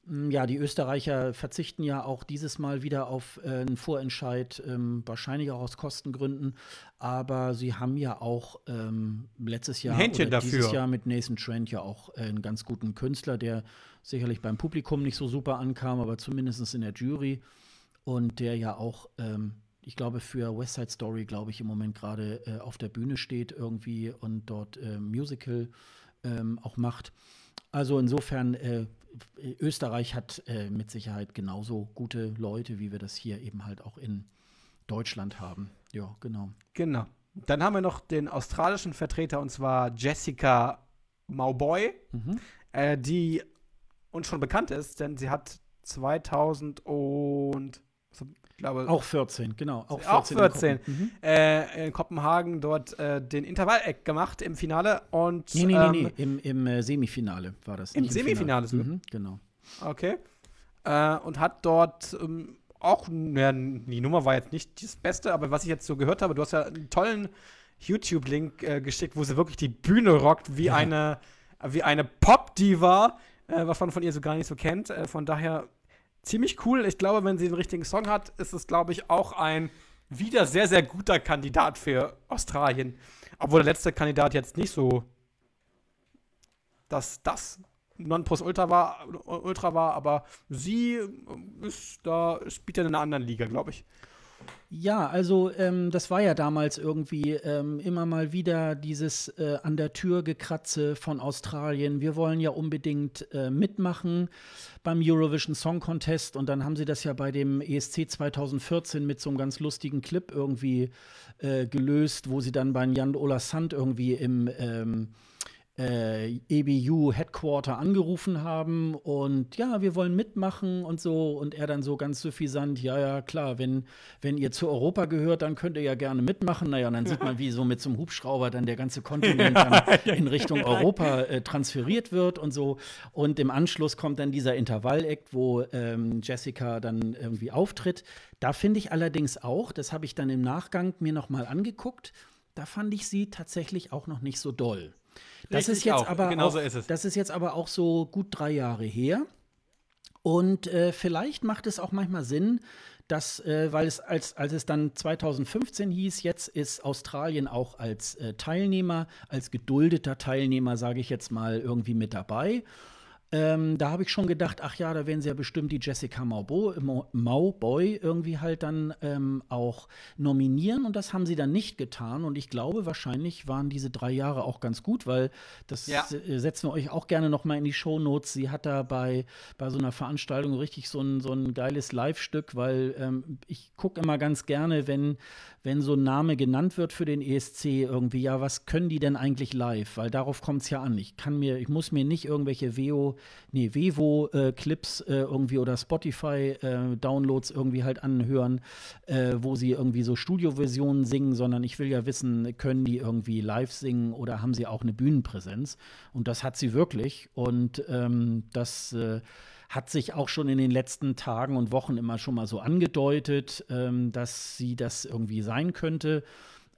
ja, die Österreicher verzichten ja auch dieses Mal wieder auf äh, einen Vorentscheid, ähm, wahrscheinlich auch aus Kostengründen. Aber sie haben ja auch ähm, letztes Jahr Händchen oder dieses dafür. Jahr mit Nathan Trent ja auch äh, einen ganz guten Künstler, der sicherlich beim Publikum nicht so super ankam, aber zumindest in der Jury. Und der ja auch, ähm, ich glaube, für West Side Story, glaube ich, im Moment gerade äh, auf der Bühne steht irgendwie und dort äh, Musical ähm, auch macht. Also insofern, äh, Österreich hat äh, mit Sicherheit genauso gute Leute, wie wir das hier eben halt auch in Deutschland haben. Ja, genau. Genau. Dann haben wir noch den australischen Vertreter und zwar Jessica Mauboy, Mhm. äh, die uns schon bekannt ist, denn sie hat 2000 und glaube Auch 14, genau. Auch 14. Auch in 14. Koppen. Mhm. äh, in Kopenhagen dort äh, den Intervall-Act gemacht im Finale und Nee, nee, nee, ähm, nee. Im, im äh, Semifinale war das. Im Semifinale sogar? Mhm, genau. Okay. Äh, und hat dort ähm, auch, ja, die Nummer war jetzt nicht das Beste, aber was ich jetzt so gehört habe, du hast ja einen tollen YouTube-Link äh, geschickt, wo sie wirklich die Bühne rockt, wie Ja. eine, wie eine Pop-Diva, äh, was man von ihr so gar nicht so kennt. Von daher ziemlich cool. Ich glaube, wenn sie den richtigen Song hat, ist es, glaube ich, auch ein wieder sehr, sehr guter Kandidat für Australien. Obwohl der letzte Kandidat jetzt nicht so dass das Nonplusultra war, Ultra war, aber sie äh, ist da, spielt ja in einer anderen Liga, glaube ich. Ja, also ähm, das war ja damals irgendwie ähm, immer mal wieder dieses äh, an der Tür gekratze von Australien. Wir wollen ja unbedingt äh, mitmachen beim Eurovision Song Contest und dann haben sie das ja bei dem ESC 2014 mit so einem ganz lustigen Clip irgendwie äh, gelöst, wo sie dann bei Jan Ola Sand irgendwie im ähm, äh, EBU Headquarter angerufen haben und ja, wir wollen mitmachen und so und er dann so ganz suffisant, ja, ja, klar, wenn, wenn ihr zu Europa gehört, dann könnt ihr ja gerne mitmachen. Naja, und dann sieht man, wie so mit so einem Hubschrauber dann der ganze Kontinent dann in Richtung Europa äh, transferiert wird und so. Und im Anschluss kommt dann dieser Intervall-Act, wo ähm, Jessica dann irgendwie auftritt. Da finde ich allerdings auch, das habe ich dann im Nachgang mir noch mal angeguckt, da fand ich sie tatsächlich auch noch nicht so doll. Das Richtig ist jetzt auch. aber Genau auch, so ist es. das ist jetzt aber auch so gut drei Jahre her. Und äh, vielleicht macht es auch manchmal Sinn, dass, äh, weil es als, als es dann 2015 hieß, jetzt ist Australien auch als äh, Teilnehmer, als geduldeter Teilnehmer, sage ich jetzt mal, irgendwie mit dabei. Ähm, da habe ich schon gedacht, ach ja, da werden sie ja bestimmt die Jessica Maubo, Mau- Mauboy irgendwie halt dann ähm, auch nominieren und das haben sie dann nicht getan und ich glaube, wahrscheinlich waren diese drei Jahre auch ganz gut, weil das Ja. äh, setzen wir euch auch gerne noch mal in die Shownotes. Sie hat da bei, bei so einer Veranstaltung richtig so ein, so ein geiles Live-Stück, weil ähm, ich gucke immer ganz gerne, wenn, wenn so ein Name genannt wird für den ESC irgendwie, ja, was können die denn eigentlich live? Weil darauf kommt es ja an. Ich kann mir, ich muss mir nicht irgendwelche VO nee, Vevo-Clips äh, irgendwie oder Spotify-Downloads irgendwie halt anhören, äh, wo sie irgendwie so Studioversionen singen, sondern ich will ja wissen, können die irgendwie live singen oder haben sie auch eine Bühnenpräsenz? Und das hat sie wirklich. Und ähm, das äh, hat sich auch schon in den letzten Tagen und Wochen immer schon mal so angedeutet, ähm, dass sie das irgendwie sein könnte.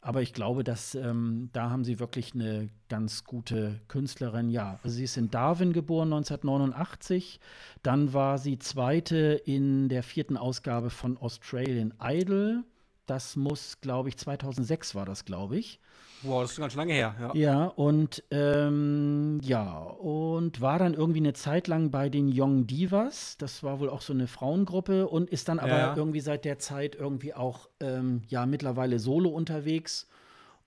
Aber ich glaube, dass ähm, da haben sie wirklich eine ganz gute Künstlerin. Ja, also sie ist in Darwin geboren 1989. Dann war sie zweite in der vierten Ausgabe von Australian Idol. Das muss, glaube ich, 2006 war das, glaube ich. Wow, das ist ganz lange her, ja. Ja, und ähm, ja, und war dann irgendwie eine Zeit lang bei den Young Divas. Das war wohl auch so eine Frauengruppe und ist dann aber ja. irgendwie seit der Zeit irgendwie auch ähm, ja mittlerweile solo unterwegs.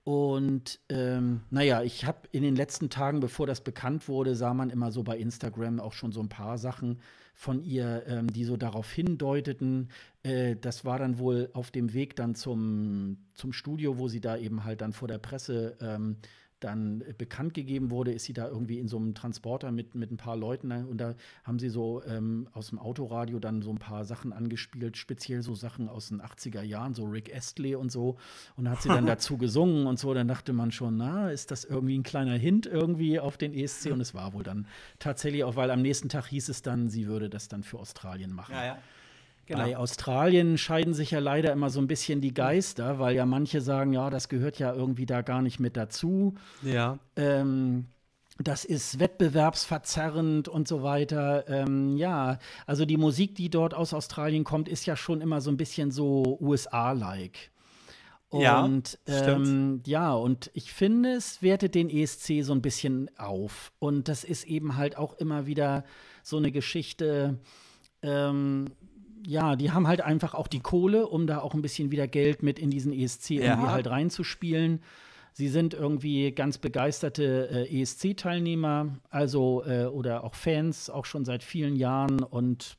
Und ähm, naja, ich habe in den letzten Tagen, bevor das bekannt wurde, sah man immer so bei Instagram auch schon so ein paar Sachen von ihr, ähm, die so darauf hindeuteten. Äh, das war dann wohl auf dem Weg dann zum, zum Studio, wo sie da eben halt dann vor der Presse ähm, dann bekannt gegeben wurde, ist sie da irgendwie in so einem Transporter mit, mit ein paar Leuten ne? und da haben sie so ähm, aus dem Autoradio dann so ein paar Sachen angespielt, speziell so Sachen aus den 80er Jahren, so Rick Astley und so und hat sie dann dazu gesungen und so, dann dachte man schon, na, ist das irgendwie ein kleiner Hint irgendwie auf den ESC und es war wohl dann tatsächlich auch, weil am nächsten Tag hieß es dann, sie würde das dann für Australien machen. Ja, ja. Genau. Bei Australien scheiden sich ja leider immer so ein bisschen die Geister, weil ja manche sagen, ja, das gehört ja irgendwie da gar nicht mit dazu. Ja. Ähm, das ist wettbewerbsverzerrend und so weiter. Ähm, ja, also die Musik, die dort aus Australien kommt, ist ja schon immer so ein bisschen so USA-like. Und ja, ähm, ja, und ich finde, es wertet den ESC so ein bisschen auf. Und das ist eben halt auch immer wieder so eine Geschichte. Ähm, ja, die haben halt einfach auch die Kohle, um da auch ein bisschen wieder Geld mit in diesen ESC ja. irgendwie halt reinzuspielen. Sie sind irgendwie ganz begeisterte äh, ESC-Teilnehmer, also äh, oder auch Fans, auch schon seit vielen Jahren und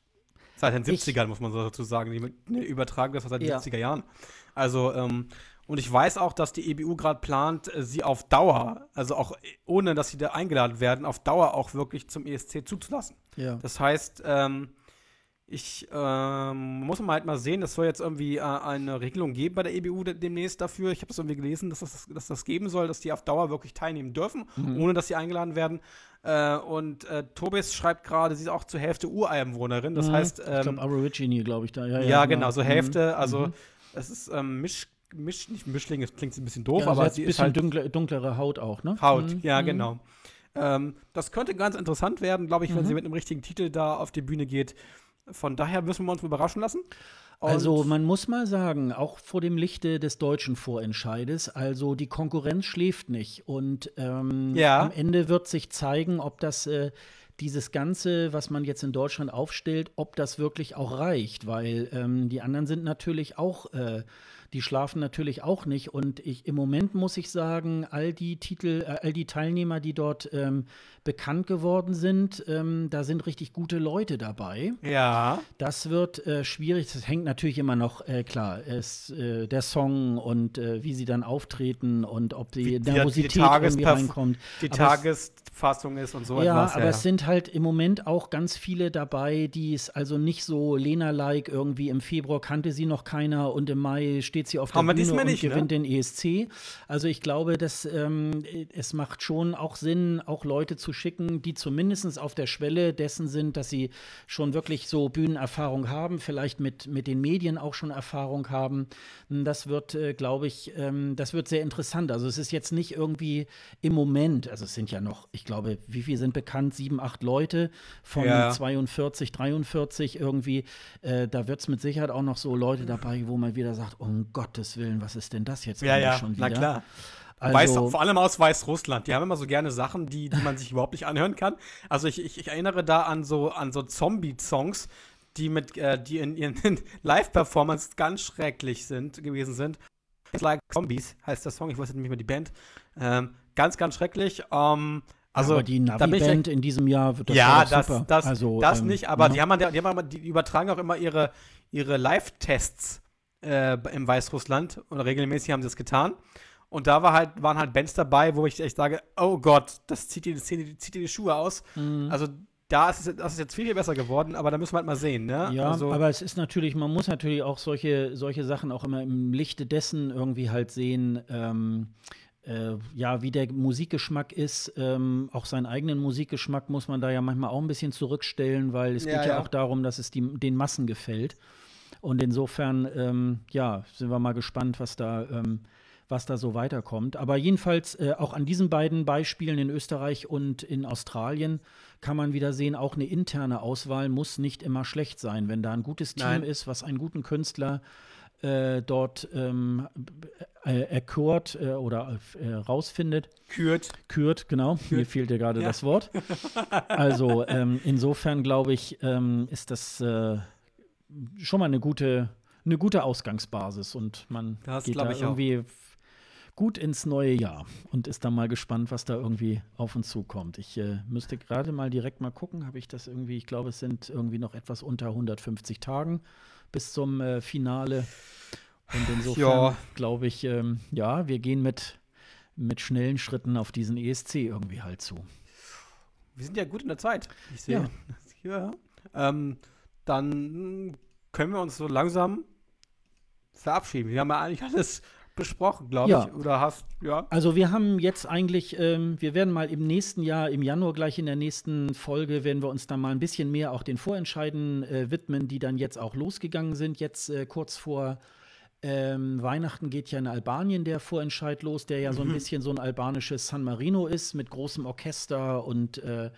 Seit den 70ern, muss man so dazu sagen. Die ne, übertragen das seit den ja. 70er Jahren. Also, ähm, und ich weiß auch, dass die EBU gerade plant, äh, sie auf Dauer, also auch ohne, dass sie da eingeladen werden, auf Dauer auch wirklich zum ESC zuzulassen. Ja. Das heißt, ähm, ich ähm, muss mal halt mal sehen, es soll jetzt irgendwie äh, eine Regelung geben bei der EBU demnächst dafür. Ich habe es irgendwie gelesen, dass das, dass das geben soll, dass die auf Dauer wirklich teilnehmen dürfen, mhm. ohne dass sie eingeladen werden. Äh, und äh, Tobis schreibt gerade, sie ist auch zur Hälfte Ureinwohnerin. Das mhm. heißt. Ähm, ich glaube, Aborigine, glaube ich da. Ja, ja, ja genau, so Hälfte. Mhm. Also, mhm. es ist ähm, Misch, Misch, nicht Mischling, es klingt ein bisschen doof, ja, aber sie, ist halt. Dunkle, dunklere Haut auch, ne? Haut, mhm. ja, mhm. genau. Ähm, das könnte ganz interessant werden, glaube ich, wenn sie mit einem richtigen Titel da auf die Bühne geht. Von daher müssen wir uns überraschen lassen. Und also man muss mal sagen, auch vor dem Lichte des deutschen Vorentscheides, also die Konkurrenz schläft nicht. Und ähm, ja. am Ende wird sich zeigen, ob das äh, dieses Ganze, was man jetzt in Deutschland aufstellt, ob das wirklich auch reicht, weil ähm, die anderen sind natürlich auch äh, die schlafen natürlich auch nicht. Und ich, im Moment muss ich sagen, all die Titel, äh, all die Teilnehmer, die dort ähm, bekannt geworden sind, ähm, da sind richtig gute Leute dabei. Ja. Das wird äh, schwierig. Das hängt natürlich immer noch, äh, klar, es, äh, der Song und äh, wie sie dann auftreten und ob die Nervosität irgendwie reinkommt. Die aber Tagesfassung ist und so ja, etwas. Aber ja, aber es sind halt im Moment auch ganz viele dabei, die es also nicht so Lena-like irgendwie im Februar kannte sie noch keiner und im Mai steht steht sie auf Haben der Bühne und nicht, ne? gewinnt ne? den ESC. Also ich glaube, dass ähm, es macht schon auch Sinn, auch Leute zu schicken, die zumindest auf der Schwelle dessen sind, dass sie schon wirklich so Bühnenerfahrung haben, vielleicht mit, mit den Medien auch schon Erfahrung haben. Das wird, äh, glaube ich, ähm, das wird sehr interessant. Also es ist jetzt nicht irgendwie im Moment, also es sind ja noch, ich glaube, wie viele sind bekannt? Sieben, acht Leute von ja. 42, 43 irgendwie. Äh, da wird es mit Sicherheit auch noch so Leute dabei, wo man wieder sagt, um Gottes Willen, was ist denn das jetzt ja, ja, schon wieder? Na klar. Also, Weiß, vor allem aus Weißrussland. Die haben immer so gerne Sachen, die, die man sich überhaupt nicht anhören kann. Also ich, ich, ich erinnere da an so, an so Zombie-Songs, die mit, äh, die in ihren Live-Performance ganz schrecklich sind, gewesen sind. It's like Zombies heißt der Song, ich weiß nicht mehr die Band. Ähm, ganz, ganz schrecklich. Ähm, also, aber die Navi-Band in diesem Jahr wird das Ja, das, super. das, also, das ähm, nicht, aber ne? die, haben, die, haben, die übertragen auch immer ihre, ihre Live-Tests äh, im Weißrussland und regelmäßig haben sie das getan. Und da war halt, waren halt Bands dabei, wo ich echt sage, oh Gott, das zieht dir, zieht dir die Schuhe aus. Mhm. Also da ist es, das ist jetzt viel, viel besser geworden, aber da müssen wir halt mal sehen, ne? Ja, also, aber es ist natürlich, man muss natürlich auch solche, solche Sachen auch immer im Lichte dessen irgendwie halt sehen, ähm, äh, ja, wie der Musikgeschmack ist. Ähm, auch seinen eigenen Musikgeschmack muss man da ja manchmal auch ein bisschen zurückstellen, weil es Ja, geht ja, ja. auch darum, dass es die, den Massen gefällt. Und insofern, ähm, ja, sind wir mal gespannt, was da, ähm, was da so weiterkommt. Aber jedenfalls äh, auch an diesen beiden Beispielen in Österreich und in Australien kann man wieder sehen, auch eine interne Auswahl muss nicht immer schlecht sein. Wenn da ein gutes Team Nein. ist, was einen guten Künstler äh, dort ähm, äh, erkurt äh, oder äh, rausfindet, kürt. kürt, genau, mir fehlte gerade Ja. das Wort. Also ähm, insofern glaube ich, ähm, ist das äh, schon mal eine gute, eine gute Ausgangsbasis und man Das geht da ich auch. irgendwie f- gut ins neue Jahr und ist dann mal gespannt, was da irgendwie auf uns zukommt. Ich äh, müsste gerade mal direkt mal gucken, habe ich das irgendwie, ich glaube, es sind irgendwie noch etwas unter 150 Tagen bis zum äh, Finale. Und insofern Ja. glaube ich, ähm, ja, wir gehen mit, mit schnellen Schritten auf diesen ESC irgendwie halt zu. Wir sind ja gut in der Zeit. Ich sehe. Ja. Ähm, dann können wir uns so langsam verabschieden. Wir haben ja eigentlich alles besprochen, glaube Ja. ich. Oder hast, ja. Also wir haben jetzt eigentlich, ähm, wir werden mal im nächsten Jahr, im Januar gleich in der nächsten Folge, werden wir uns dann mal ein bisschen mehr auch den Vorentscheiden äh, widmen, die dann jetzt auch losgegangen sind. Jetzt äh, kurz vor ähm, Weihnachten geht ja in Albanien der Vorentscheid los, der ja so ein bisschen so ein albanisches San Marino ist mit großem Orchester und äh,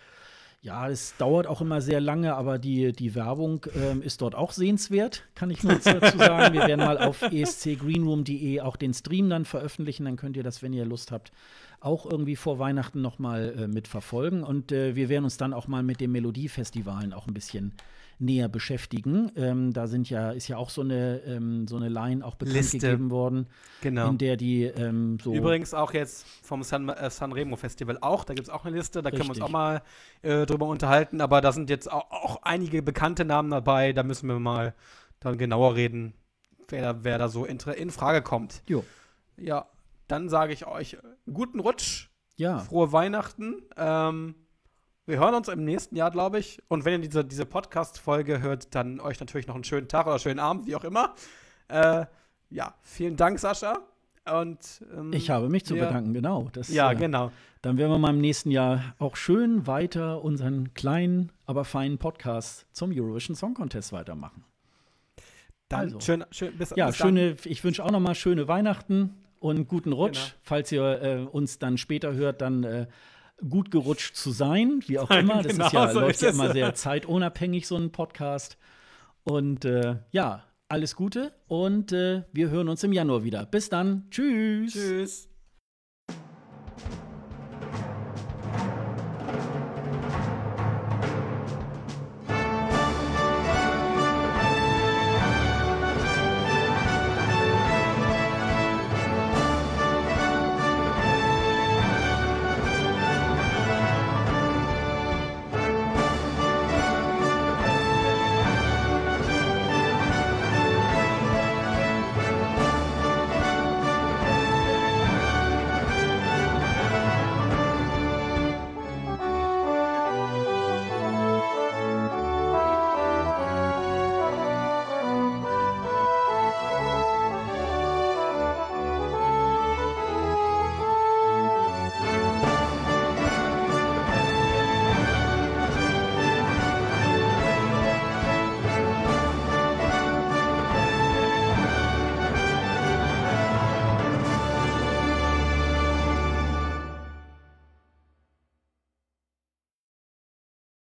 ja, es dauert auch immer sehr lange, aber die, die Werbung ähm, ist dort auch sehenswert, kann ich nur dazu sagen. Wir werden mal auf escgreenroom.de auch den Stream dann veröffentlichen. Dann könnt ihr das, wenn ihr Lust habt, auch irgendwie vor Weihnachten noch mal äh, mitverfolgen. Und äh, wir werden uns dann auch mal mit den Melodiefestivalen auch ein bisschen näher beschäftigen. Ähm, da sind ja, ist ja auch so eine, ähm, so eine Line auch bekannt Liste. gegeben worden, Genau. in der die ähm, so Übrigens auch jetzt vom San, äh, Sanremo Festival auch. Da gibt es auch eine Liste. Da können wir uns Richtig. auch mal äh, drüber unterhalten. Aber da sind jetzt auch, auch einige bekannte Namen dabei. Da müssen wir mal dann genauer reden, wer da, wer da so in, in Frage kommt. Jo. Ja, dann sage ich euch guten Rutsch. ja, Frohe Weihnachten. Ähm, wir hören uns im nächsten Jahr, glaube ich. Und wenn ihr diese, diese Podcast-Folge hört, dann euch natürlich noch einen schönen Tag oder schönen Abend, wie auch immer. Äh, ja, vielen Dank, Sascha. Und ähm, ich habe mich zu ja. bedanken, genau. Das, Ja, äh, genau. Dann werden wir mal im nächsten Jahr auch schön weiter unseren kleinen, aber feinen Podcast zum Eurovision Song Contest weitermachen. Dann also. schön, schön, bis, Ja, bis dann. schöne, ich wünsche auch noch mal schöne Weihnachten und guten Rutsch. Genau. Falls ihr äh, uns dann später hört, dann äh, gut gerutscht zu sein, wie auch immer. Das Genau ist ja, so läuft ja immer sehr zeitunabhängig, so ein Podcast. Und äh, ja, alles Gute und äh, wir hören uns im Januar wieder. Bis dann. Tschüss. Tschüss.